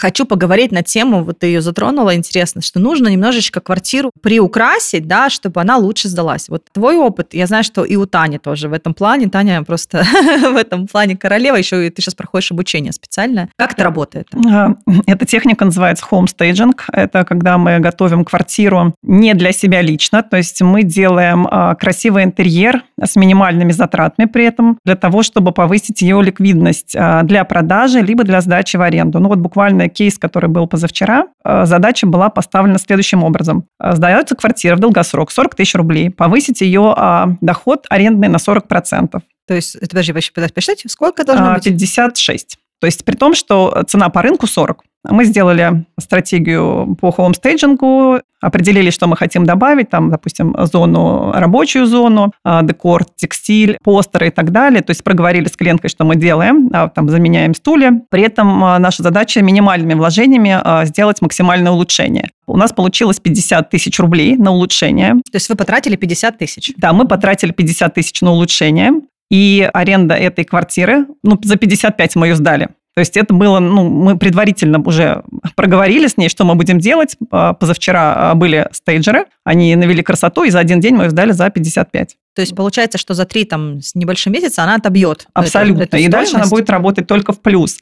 Хочу поговорить на тему, вот ты ее затронула, интересно, что нужно немножечко квартиру приукрасить, да, чтобы она лучше сдалась. Вот твой опыт, я знаю, что и у Тани тоже в этом плане. Таня просто [laughs] в этом плане королева, еще и ты сейчас проходишь обучение специальное. Как это работает? А, [laughs] эта техника называется homestaging. Это когда мы готовим квартиру не для себя лично, то есть мы делаем а, красивый интерьер с минимальными затратами при этом, для того, чтобы повысить ее ликвидность а, для продажи, либо для сдачи в аренду. Ну вот буквально кейс, который был позавчера, э, задача была поставлена следующим образом. Э, сдается квартира в долгосрок 40 тысяч рублей, повысить ее а, доход арендный на 40%. То есть, это подожди, вообще посчитайте, сколько должно быть? 56. То есть при том, что цена по рынку 40. Мы сделали стратегию по хоумстейджингу, определили, что мы хотим добавить, там, допустим, зону, рабочую зону, а, декор, текстиль, постеры и так далее. То есть проговорили с клиенткой, что мы делаем, а, там, заменяем стулья. При этом а, наша задача минимальными вложениями сделать максимальное улучшение. У нас получилось 50 тысяч рублей на улучшение. То есть вы потратили 50 тысяч? Да, мы потратили 50 тысяч на улучшение. И аренда этой квартиры, ну, за 55 мы ее сдали. То есть это было, ну, мы предварительно уже проговорили с ней, что мы будем делать. А, позавчера а, были стейджеры, они навели красоту, и за один день мы ее сдали за 55. То есть получается, что за три там с небольшим месяца она отобьет. Абсолютно. Эту, эту и дальше она будет работать только в плюс.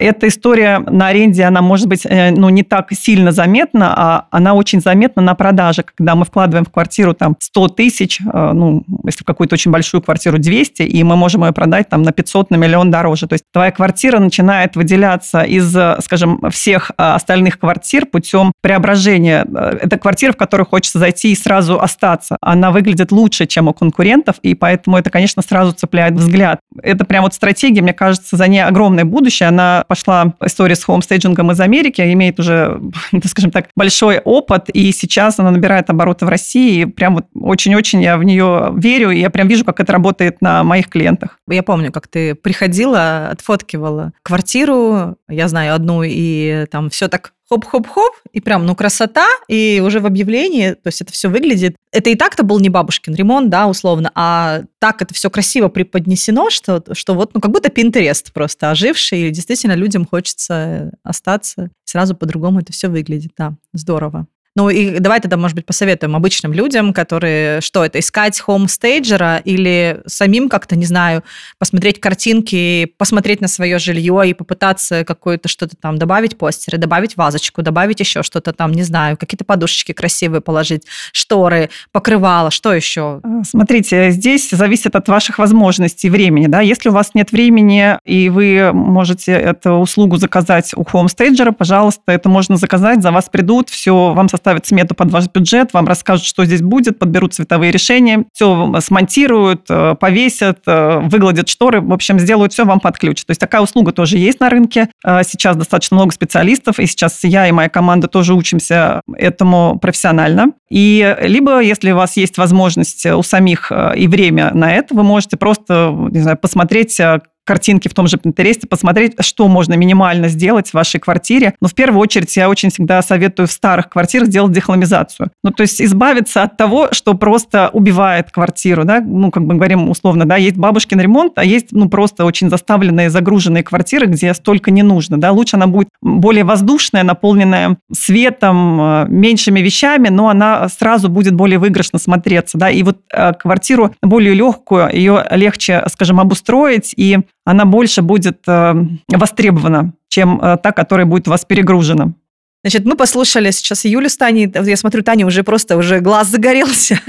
Эта история на аренде, она может быть э, ну, не так сильно заметна, а она очень заметна на продаже, когда мы вкладываем в квартиру там 100 тысяч, э, ну, если в какую-то очень большую квартиру 200, и мы можем ее продать там на 500, на миллион дороже. То есть твоя квартира начинает выделяться из, скажем, всех э, остальных квартир путем преображения. Это квартира, в которую хочется зайти и сразу остаться. Она выглядит лучше, чем у конкурентов, и поэтому это, конечно, сразу цепляет взгляд. Это прям вот стратегия, мне кажется, за ней огромное будущее. Она пошла история с хоумстейджингом из Америки, имеет уже, [laughs] скажем так, большой опыт, и сейчас она набирает обороты в России, и прям вот очень-очень я в нее верю, и я прям вижу, как это работает на моих клиентах. Я помню, как ты приходила, отфоткивала квартиру, я знаю одну, и там все так хоп-хоп-хоп, и прям, ну, красота, и уже в объявлении, то есть это все выглядит... Это и так-то был не бабушкин ремонт, да, условно, а так это все красиво преподнесено, что, что вот, ну, как будто Pinterest просто оживший, и действительно людям хочется остаться, сразу по-другому это все выглядит, да, здорово. Ну и давай тогда, может быть, посоветуем обычным людям, которые, что это, искать хоумстейджера или самим как-то, не знаю, посмотреть картинки, посмотреть на свое жилье и попытаться какое-то что-то там добавить постеры, добавить вазочку, добавить еще что-то там, не знаю, какие-то подушечки красивые положить, шторы, покрывало, что еще? А, смотрите, здесь зависит от ваших возможностей времени, да, если у вас нет времени и вы можете эту услугу заказать у хоумстейджера, пожалуйста, это можно заказать, за вас придут, все, вам составят составят смету под ваш бюджет, вам расскажут, что здесь будет, подберут цветовые решения, все смонтируют, э, повесят, э, выгладят шторы, в общем, сделают все вам под ключ. То есть такая услуга тоже есть на рынке. Э, сейчас достаточно много специалистов, и сейчас я и моя команда тоже учимся этому профессионально. И либо, если у вас есть возможность у самих и время на это, вы можете просто, не знаю, посмотреть, картинки в том же Pinterest, посмотреть, что можно минимально сделать в вашей квартире. Но в первую очередь я очень всегда советую в старых квартирах делать дехламизацию. Ну, то есть избавиться от того, что просто убивает квартиру, да, ну, как бы говорим условно, да, есть бабушкин ремонт, а есть, ну, просто очень заставленные, загруженные квартиры, где столько не нужно, да, лучше она будет более воздушная, наполненная светом, э, меньшими вещами, но она сразу будет более выигрышно смотреться, да, и вот э, квартиру более легкую, ее легче, скажем, обустроить, и она больше будет э, востребована, чем э, та, которая будет у вас перегружена. Значит, мы послушали сейчас Юлю с Таней. Я смотрю, Таня уже просто уже глаз загорелся.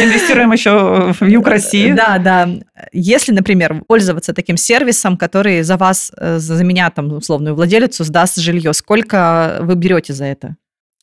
Инвестируем еще в [laughs] Юг России. Да, да. Если, например, пользоваться таким сервисом, который за вас, э, за меня, там, условную владелицу, сдаст жилье, сколько вы берете за это?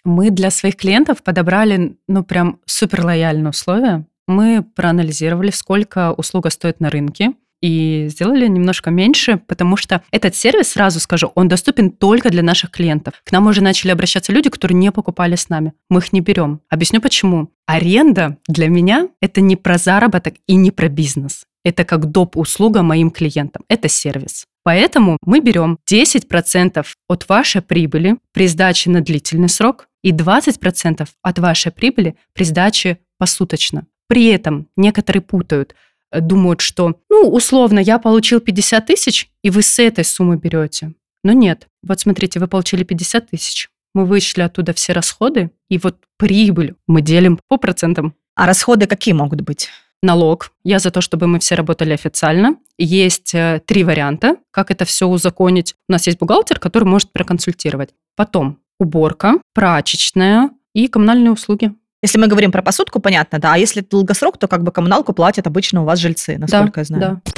Мы для своих клиентов подобрали, ну, прям супер лояльные условия. Мы проанализировали, сколько услуга стоит на рынке, и сделали немножко меньше, потому что этот сервис, сразу скажу, он доступен только для наших клиентов. К нам уже начали обращаться люди, которые не покупали с нами. Мы их не берем. Объясню почему. Аренда для меня – это не про заработок и не про бизнес. Это как доп. услуга моим клиентам. Это сервис. Поэтому мы берем 10% от вашей прибыли при сдаче на длительный срок и 20% от вашей прибыли при сдаче посуточно. При этом некоторые путают, думают, что, ну, условно, я получил 50 тысяч, и вы с этой суммы берете. Но нет. Вот смотрите, вы получили 50 тысяч. Мы вычли оттуда все расходы, и вот прибыль мы делим по процентам. А расходы какие могут быть? налог. Я за то, чтобы мы все работали официально. Есть э, три варианта, как это все узаконить. У нас есть бухгалтер, который может проконсультировать. Потом уборка, прачечная и коммунальные услуги. Если мы говорим про посудку, понятно, да. А если долгосрок, то как бы коммуналку платят обычно у вас жильцы, насколько да, я знаю. Да.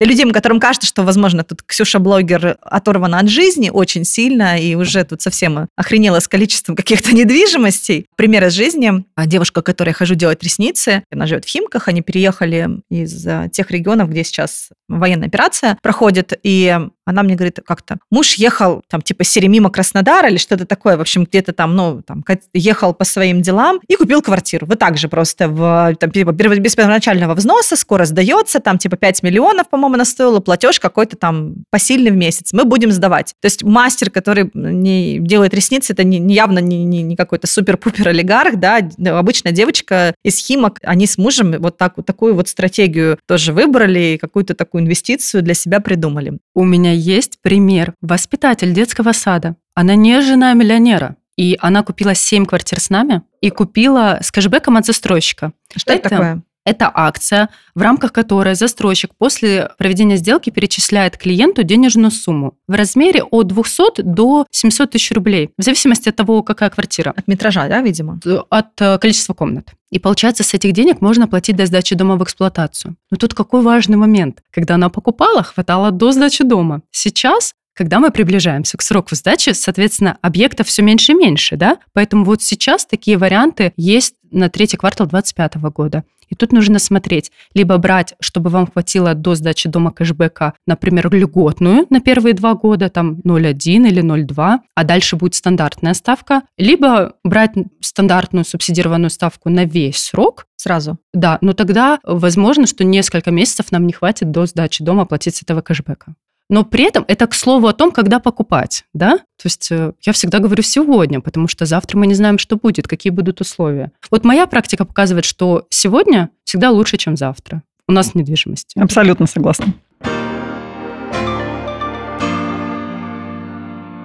Людей, которым кажется, что, возможно, тут Ксюша-блогер оторвана от жизни очень сильно и уже тут совсем охренела с количеством каких-то [laughs] недвижимостей. Пример из жизни. Девушка, которой хожу делать ресницы, она живет в Химках, они переехали из э, тех регионов, где сейчас военная операция проходит, и она мне говорит как-то, муж ехал там типа Серемима Краснодар или что-то такое, в общем, где-то там, ну, там, ехал по своим делам и купил квартиру. Вы также просто в, там, типа, без первоначального взноса, скоро сдается, там, типа, 5 миллионов, по-моему, она стоила, платеж какой-то там посильный в месяц. Мы будем сдавать. То есть мастер, который не делает ресницы, это не, явно не, не, не какой-то супер-пупер олигарх, да, обычная девочка из Химок, они с мужем вот так, вот такую вот стратегию тоже выбрали, какую-то такую инвестицию для себя придумали. У меня есть пример. Воспитатель детского сада. Она не жена миллионера. И она купила 7 квартир с нами и купила с кэшбэком от застройщика. Что это, это такое? Это акция, в рамках которой застройщик после проведения сделки перечисляет клиенту денежную сумму в размере от 200 до 700 тысяч рублей, в зависимости от того, какая квартира. От метража, да, видимо? От э, количества комнат. И получается, с этих денег можно платить до сдачи дома в эксплуатацию. Но тут какой важный момент. Когда она покупала, хватало до сдачи дома. Сейчас когда мы приближаемся к сроку сдачи, соответственно, объектов все меньше и меньше, да? Поэтому вот сейчас такие варианты есть на третий квартал 2025 года. И тут нужно смотреть, либо брать, чтобы вам хватило до сдачи дома кэшбэка, например, льготную на первые два года, там 0,1 или 0,2, а дальше будет стандартная ставка, либо брать стандартную субсидированную ставку на весь срок, сразу. Да, но тогда возможно, что несколько месяцев нам не хватит до сдачи дома платить с этого кэшбэка. Но при этом это к слову о том, когда покупать, да? То есть э, я всегда говорю сегодня, потому что завтра мы не знаем, что будет, какие будут условия. Вот моя практика показывает, что сегодня всегда лучше, чем завтра. У нас в недвижимости. Абсолютно согласна.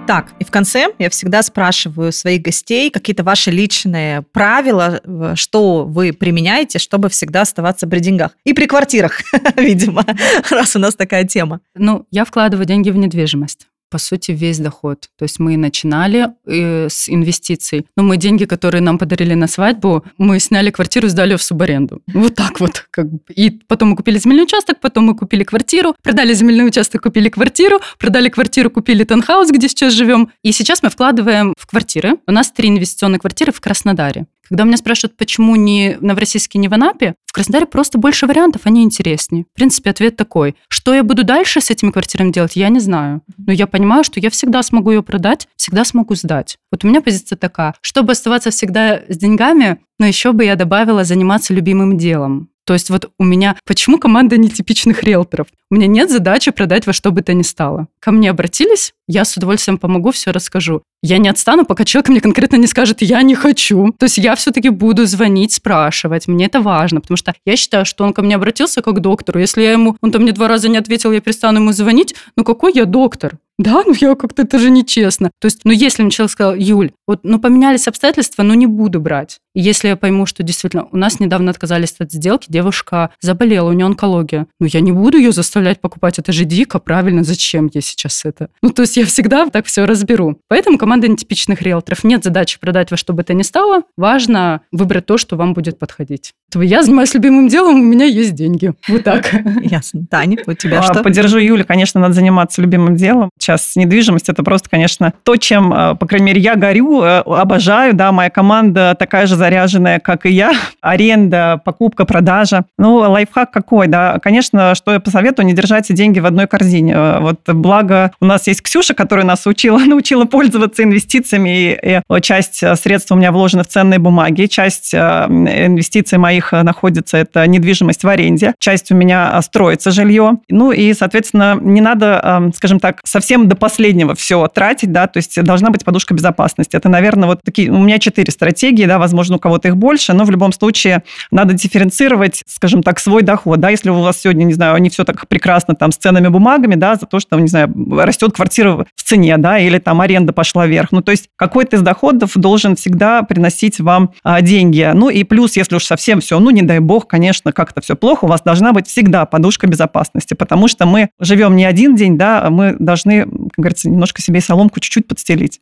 Так, и в конце я всегда спрашиваю своих гостей какие-то ваши личные правила, что вы применяете, чтобы всегда оставаться при деньгах. И при квартирах, [laughs] видимо, раз у нас такая тема. Ну, я вкладываю деньги в недвижимость по сути, весь доход. То есть мы начинали э, с инвестиций. Но мы деньги, которые нам подарили на свадьбу, мы сняли квартиру, сдали в субаренду. Вот так вот. Как бы. И потом мы купили земельный участок, потом мы купили квартиру, продали земельный участок, купили квартиру, продали квартиру, купили таунхаус, где сейчас живем. И сейчас мы вкладываем в квартиры. У нас три инвестиционные квартиры в Краснодаре. Когда меня спрашивают, почему не Новороссийске, не в Анапе, в Краснодаре просто больше вариантов, они интереснее. В принципе, ответ такой. Что я буду дальше с этими квартирами делать, я не знаю. Но я понимаю, что я всегда смогу ее продать, всегда смогу сдать. Вот у меня позиция такая. Чтобы оставаться всегда с деньгами, но еще бы я добавила заниматься любимым делом. То есть вот у меня... Почему команда нетипичных риэлторов? У меня нет задачи продать во что бы то ни стало. Ко мне обратились, я с удовольствием помогу, все расскажу. Я не отстану, пока человек мне конкретно не скажет «я не хочу». То есть я все-таки буду звонить, спрашивать. Мне это важно, потому что я считаю, что он ко мне обратился как к доктору. Если я ему, он там мне два раза не ответил, я перестану ему звонить, ну какой я доктор? Да, ну я как-то, это же нечестно. То есть, ну если мне человек сказал, Юль, вот, ну поменялись обстоятельства, но не буду брать. И если я пойму, что действительно у нас недавно отказались от сделки, девушка заболела, у нее онкология, ну я не буду ее заставлять заставлять покупать, это же дико, правильно, зачем я сейчас это? Ну, то есть я всегда так все разберу. Поэтому команда нетипичных риэлторов нет задачи продать во что бы то ни стало. Важно выбрать то, что вам будет подходить. Я занимаюсь любимым делом, у меня есть деньги. Вот так. [laughs] Ясно. Таня, у тебя А, что? Поддержу Юлю, конечно, надо заниматься любимым делом. Сейчас недвижимость это просто, конечно, то, чем, э, по крайней мере, я горю, э, обожаю, да, моя команда такая же заряженная, как и я. Аренда, покупка, продажа. Ну, лайфхак какой, да? Конечно, что я посоветую, не держать деньги в одной корзине. Э, Вот благо у нас есть Ксюша, которая нас учила, [laughs] научила пользоваться инвестициями, и, и часть э, средств у меня вложена в ценные бумаги, часть э, инвестиций моих э, находится, это недвижимость в аренде, часть у меня э, строится жилье. Ну и, соответственно, не надо, э, скажем так, совсем до последнего все тратить, да, то есть должна быть подушка безопасности. Это, наверное, вот такие, у меня четыре стратегии, да, возможно, у кого-то их больше, но в любом случае надо дифференцировать, скажем так, свой доход, да, если у вас сегодня, не знаю, не все так прекрасно там с ценными бумагами, да, за то, что, не знаю, растет квартира в цене, да, или там аренда пошла вверх. Ну, то есть какой-то из доходов должен всегда приносить вам а, деньги. Ну, и плюс, если уж совсем все, ну, не дай бог, конечно, как-то все плохо, у вас должна быть всегда подушка безопасности, потому что мы живем не один день, да, а мы должны, как говорится, немножко себе соломку чуть-чуть подстелить.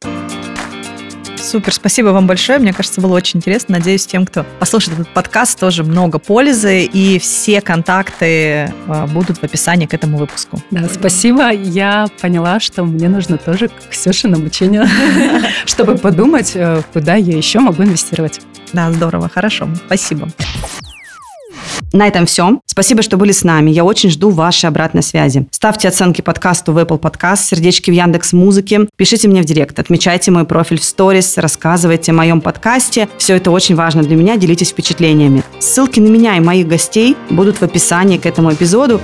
Супер, спасибо вам большое. Мне кажется, было очень интересно. Надеюсь, тем, кто послушает этот подкаст, тоже много пользы. И все контакты э, будут в описании к этому выпуску. Да, спасибо. Я поняла, что мне нужно тоже к Ксюше на обучение, чтобы подумать, э, куда я еще могу инвестировать. Да, здорово, хорошо. Спасибо. На этом все. Спасибо, что были с нами. Я очень жду вашей обратной связи. Ставьте оценки подкасту в Apple Podcast, сердечки в Яндекс Музыке. Пишите мне в директ, отмечайте мой профиль в сторис, рассказывайте о моем подкасте. Все это очень важно для меня. Делитесь впечатлениями. Ссылки на меня и моих гостей будут в описании к этому эпизоду.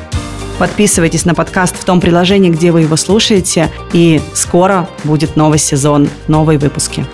Подписывайтесь на подкаст в том приложении, где вы его слушаете. И скоро будет новый сезон, новые выпуски.